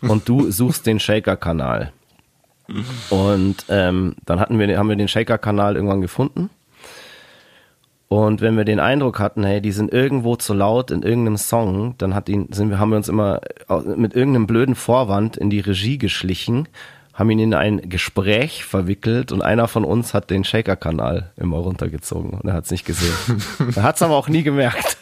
B: und du suchst den Shaker-Kanal. Und ähm, dann hatten wir, haben wir den Shaker-Kanal irgendwann gefunden. Und wenn wir den Eindruck hatten, hey, die sind irgendwo zu laut in irgendeinem Song, dann hat ihn, sind wir, haben wir uns immer mit irgendeinem blöden Vorwand in die Regie geschlichen, haben ihn in ein Gespräch verwickelt und einer von uns hat den Shaker-Kanal immer runtergezogen und er hat es nicht gesehen. er hat es aber auch nie gemerkt.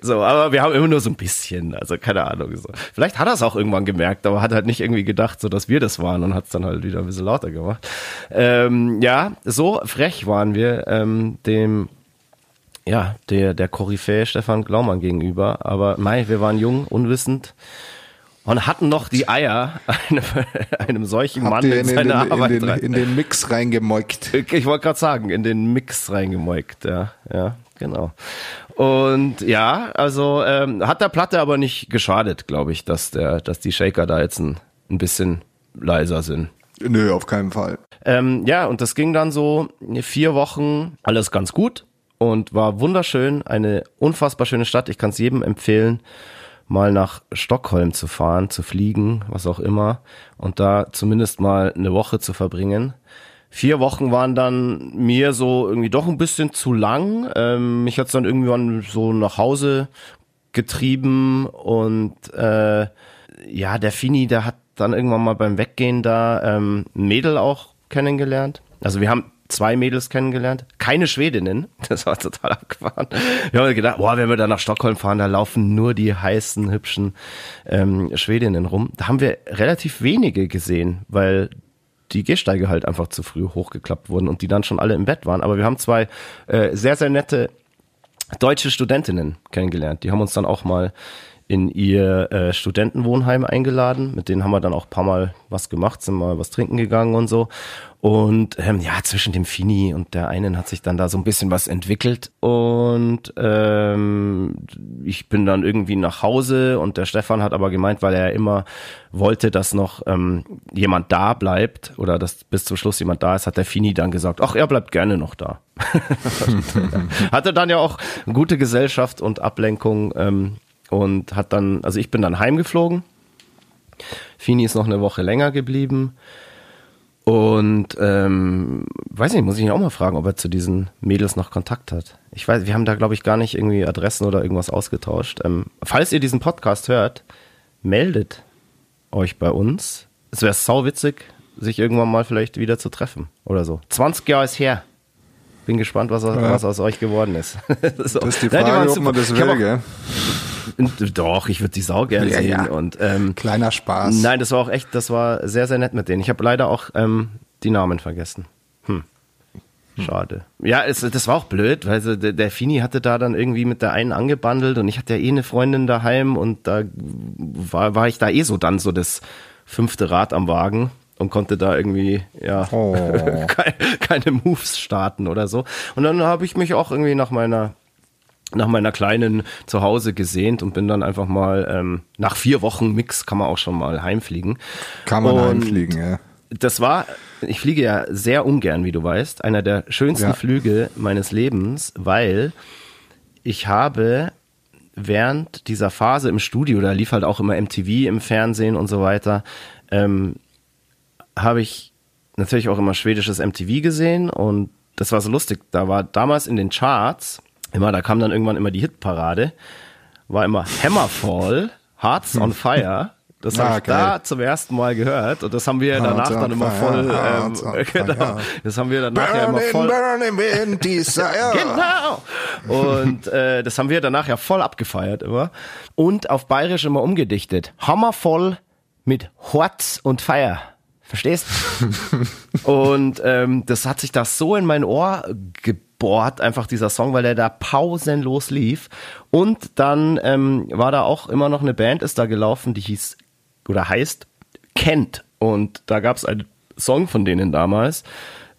B: So, aber wir haben immer nur so ein bisschen, also keine Ahnung. So. Vielleicht hat er es auch irgendwann gemerkt, aber hat halt nicht irgendwie gedacht, so dass wir das waren und hat es dann halt wieder ein bisschen lauter gemacht. Ähm, ja, so frech waren wir ähm, dem, ja, der, der Koryphäe Stefan Glaumann gegenüber. Aber mei, wir waren jung, unwissend und hatten noch die Eier, einem, einem solchen Habt Mann in, in seine
C: den,
B: Arbeit
C: in den, in den Mix reingemeukt.
B: Ich wollte gerade sagen, in den Mix reingemeukt, ja, ja, genau. Und ja, also ähm, hat der Platte aber nicht geschadet, glaube ich, dass der, dass die Shaker da jetzt ein, ein bisschen leiser sind.
C: Nö, auf keinen Fall.
B: Ähm, ja, und das ging dann so vier Wochen, alles ganz gut und war wunderschön, eine unfassbar schöne Stadt. Ich kann es jedem empfehlen, mal nach Stockholm zu fahren, zu fliegen, was auch immer, und da zumindest mal eine Woche zu verbringen vier Wochen waren dann mir so irgendwie doch ein bisschen zu lang. Ähm, mich hat's dann irgendwann so nach Hause getrieben und äh, ja, der Fini, der hat dann irgendwann mal beim Weggehen da ähm, Mädel auch kennengelernt. Also wir haben zwei Mädels kennengelernt, keine Schwedinnen, das war total abgefahren. Wir haben gedacht, boah, wenn wir da nach Stockholm fahren, da laufen nur die heißen, hübschen ähm, Schwedinnen rum. Da haben wir relativ wenige gesehen, weil die Gehsteige halt einfach zu früh hochgeklappt wurden und die dann schon alle im Bett waren. Aber wir haben zwei äh, sehr, sehr nette deutsche Studentinnen kennengelernt. Die haben uns dann auch mal in ihr äh, Studentenwohnheim eingeladen. Mit denen haben wir dann auch ein paar Mal was gemacht, sind mal was trinken gegangen und so. Und ähm, ja, zwischen dem Fini und der einen hat sich dann da so ein bisschen was entwickelt. Und ähm, ich bin dann irgendwie nach Hause und der Stefan hat aber gemeint, weil er immer wollte, dass noch ähm, jemand da bleibt oder dass bis zum Schluss jemand da ist, hat der Fini dann gesagt, ach, er bleibt gerne noch da. Hatte dann ja auch gute Gesellschaft und Ablenkung ähm, und hat dann, also ich bin dann heimgeflogen. Fini ist noch eine Woche länger geblieben. Und ähm, weiß nicht, muss ich ihn auch mal fragen, ob er zu diesen Mädels noch Kontakt hat. Ich weiß, wir haben da, glaube ich, gar nicht irgendwie Adressen oder irgendwas ausgetauscht. Ähm, falls ihr diesen Podcast hört, meldet euch bei uns. Es wäre sauwitzig, sich irgendwann mal vielleicht wieder zu treffen oder so. 20 Jahre ist her. Bin gespannt, was, ja. was aus euch geworden ist.
C: so. Das ist die Frage, Nein, ob man das will, gell?
B: Doch, ich würde die Sau gerne ja, sehen. Ja. Und, ähm,
C: Kleiner Spaß.
B: Nein, das war auch echt, das war sehr, sehr nett mit denen. Ich habe leider auch ähm, die Namen vergessen. Hm. hm. Schade. Ja, es, das war auch blöd, weil so, der, der Fini hatte da dann irgendwie mit der einen angebandelt und ich hatte ja eh eine Freundin daheim und da war, war ich da eh so dann so das fünfte Rad am Wagen und konnte da irgendwie ja oh. keine, keine Moves starten oder so. Und dann habe ich mich auch irgendwie nach meiner nach meiner kleinen Zuhause gesehnt und bin dann einfach mal ähm, nach vier Wochen Mix kann man auch schon mal heimfliegen.
C: Kann man und heimfliegen, ja.
B: Das war, ich fliege ja sehr ungern, wie du weißt, einer der schönsten ja. Flüge meines Lebens, weil ich habe während dieser Phase im Studio, da lief halt auch immer MTV im Fernsehen und so weiter, ähm, habe ich natürlich auch immer schwedisches MTV gesehen und das war so lustig. Da war damals in den Charts immer, da kam dann irgendwann immer die Hitparade, war immer Hammerfall, Hearts on Fire. Das ah, habe ich da zum ersten Mal gehört. Und das haben wir danach dann immer voll, ähm, genau, das haben wir danach ja immer voll, burning genau, und äh, das haben wir danach ja voll abgefeiert immer. Und auf Bayerisch immer umgedichtet, Hammervoll mit Hearts und Fire. Verstehst? und ähm, das hat sich da so in mein Ohr gebohrt, einfach dieser Song, weil der da pausenlos lief. Und dann ähm, war da auch immer noch eine Band, ist da gelaufen, die hieß oder heißt Kent. Und da gab es einen Song von denen damals,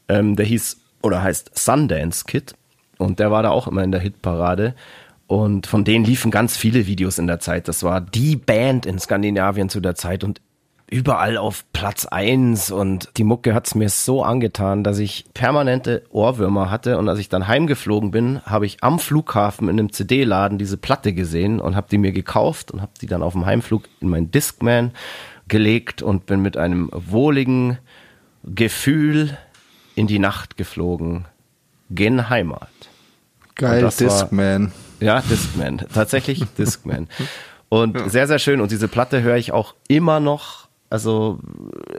B: ähm, der hieß oder heißt Sundance Kid. Und der war da auch immer in der Hitparade. Und von denen liefen ganz viele Videos in der Zeit. Das war die Band in Skandinavien zu der Zeit. Und überall auf Platz eins und die Mucke hat's mir so angetan, dass ich permanente Ohrwürmer hatte und als ich dann heimgeflogen bin, habe ich am Flughafen in einem CD-Laden diese Platte gesehen und habe die mir gekauft und habe die dann auf dem Heimflug in mein Discman gelegt und bin mit einem wohligen Gefühl in die Nacht geflogen gen Heimat.
C: Geil,
B: das war-
C: Discman.
B: Ja, Discman. Tatsächlich Discman. Und sehr, sehr schön. Und diese Platte höre ich auch immer noch, also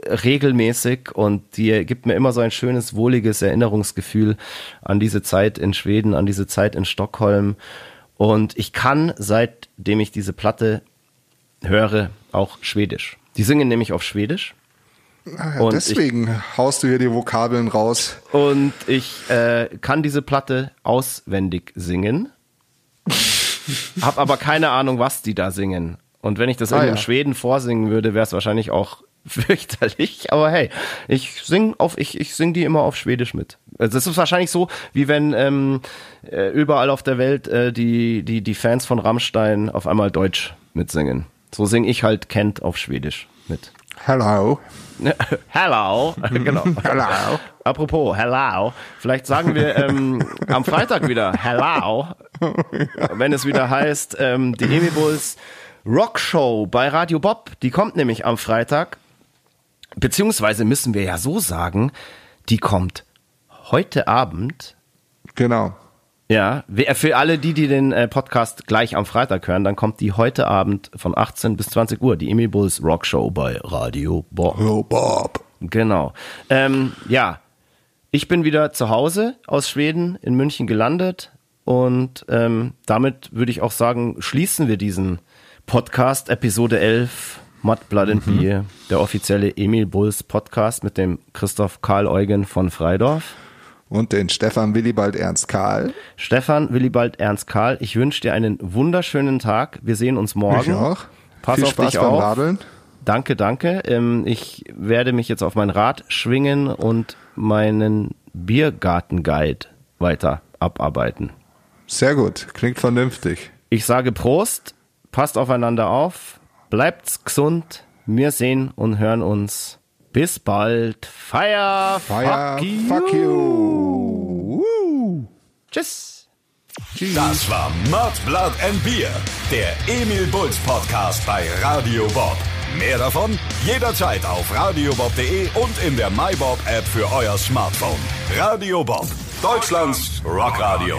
B: regelmäßig. Und die gibt mir immer so ein schönes, wohliges Erinnerungsgefühl an diese Zeit in Schweden, an diese Zeit in Stockholm. Und ich kann, seitdem ich diese Platte höre, auch Schwedisch. Die singen nämlich auf Schwedisch.
C: Ah, ja,
B: Und
C: deswegen haust du hier die Vokabeln raus.
B: Und ich äh, kann diese Platte auswendig singen, hab aber keine Ahnung, was die da singen. Und wenn ich das
C: Ah,
B: irgendeinem
C: ja.
B: Schweden vorsingen würde, wäre es wahrscheinlich auch fürchterlich. Aber hey, ich sing auf, ich, ich sing die immer auf Schwedisch mit. Also es ist wahrscheinlich so, wie wenn ähm, äh, überall auf der Welt äh, die, die, die Fans von Rammstein auf einmal Deutsch mitsingen. So sing ich halt Kent auf Schwedisch mit.
C: Hello.
B: Hello, genau.
C: Hello.
B: Apropos, hello. Vielleicht sagen wir ähm, am Freitag wieder hello, wenn es wieder heißt, ähm, die Emi Bulls Rock Show bei Radio Bob. Die kommt nämlich am Freitag. Beziehungsweise müssen wir ja so sagen, die kommt heute Abend.
C: Genau.
B: Ja, wer- für alle die, die den äh, Podcast gleich am Freitag hören, dann kommt die heute Abend von 18 bis 20 Uhr, die Emi Bulls Rock Show bei Radio Bob.
C: Oh, Bob.
B: Genau. Ähm, ja, ich bin wieder zu Hause aus Schweden in München gelandet und ähm, damit würde ich auch sagen, schließen wir diesen Podcast, Episode 11, Mud, Blood and Beer, der offizielle Emil Bulls Podcast mit dem Christoph Karl Eugen von Freidorf.
C: Und den Stefan Willibald Ernst Karl.
B: Stefan, Willibald, Ernst Karl, ich wünsche dir einen wunderschönen Tag. Wir sehen uns morgen.
C: Ich auch.
B: Pass
C: Viel
B: auf
C: Spaß
B: dich
C: beim
B: auf.
C: Radeln.
B: Danke, danke. Ähm, ich werde mich jetzt auf mein Rad schwingen und meinen Biergarten-Guide weiter abarbeiten.
C: Sehr gut. Klingt vernünftig.
B: Ich sage Prost, passt aufeinander auf, bleibt's gesund. Wir sehen und hören uns. Bis bald. Fire,
C: Fire,
B: fuck you.
C: fuck you. Woo.
B: Tschüss.
A: Das war Mud, Blood and Beer, der Emil Bulls Podcast bei Radio Bob. Mehr davon jederzeit auf radiobob.de und in der MyBob App für euer Smartphone. Radio Bob, Deutschlands Rockradio.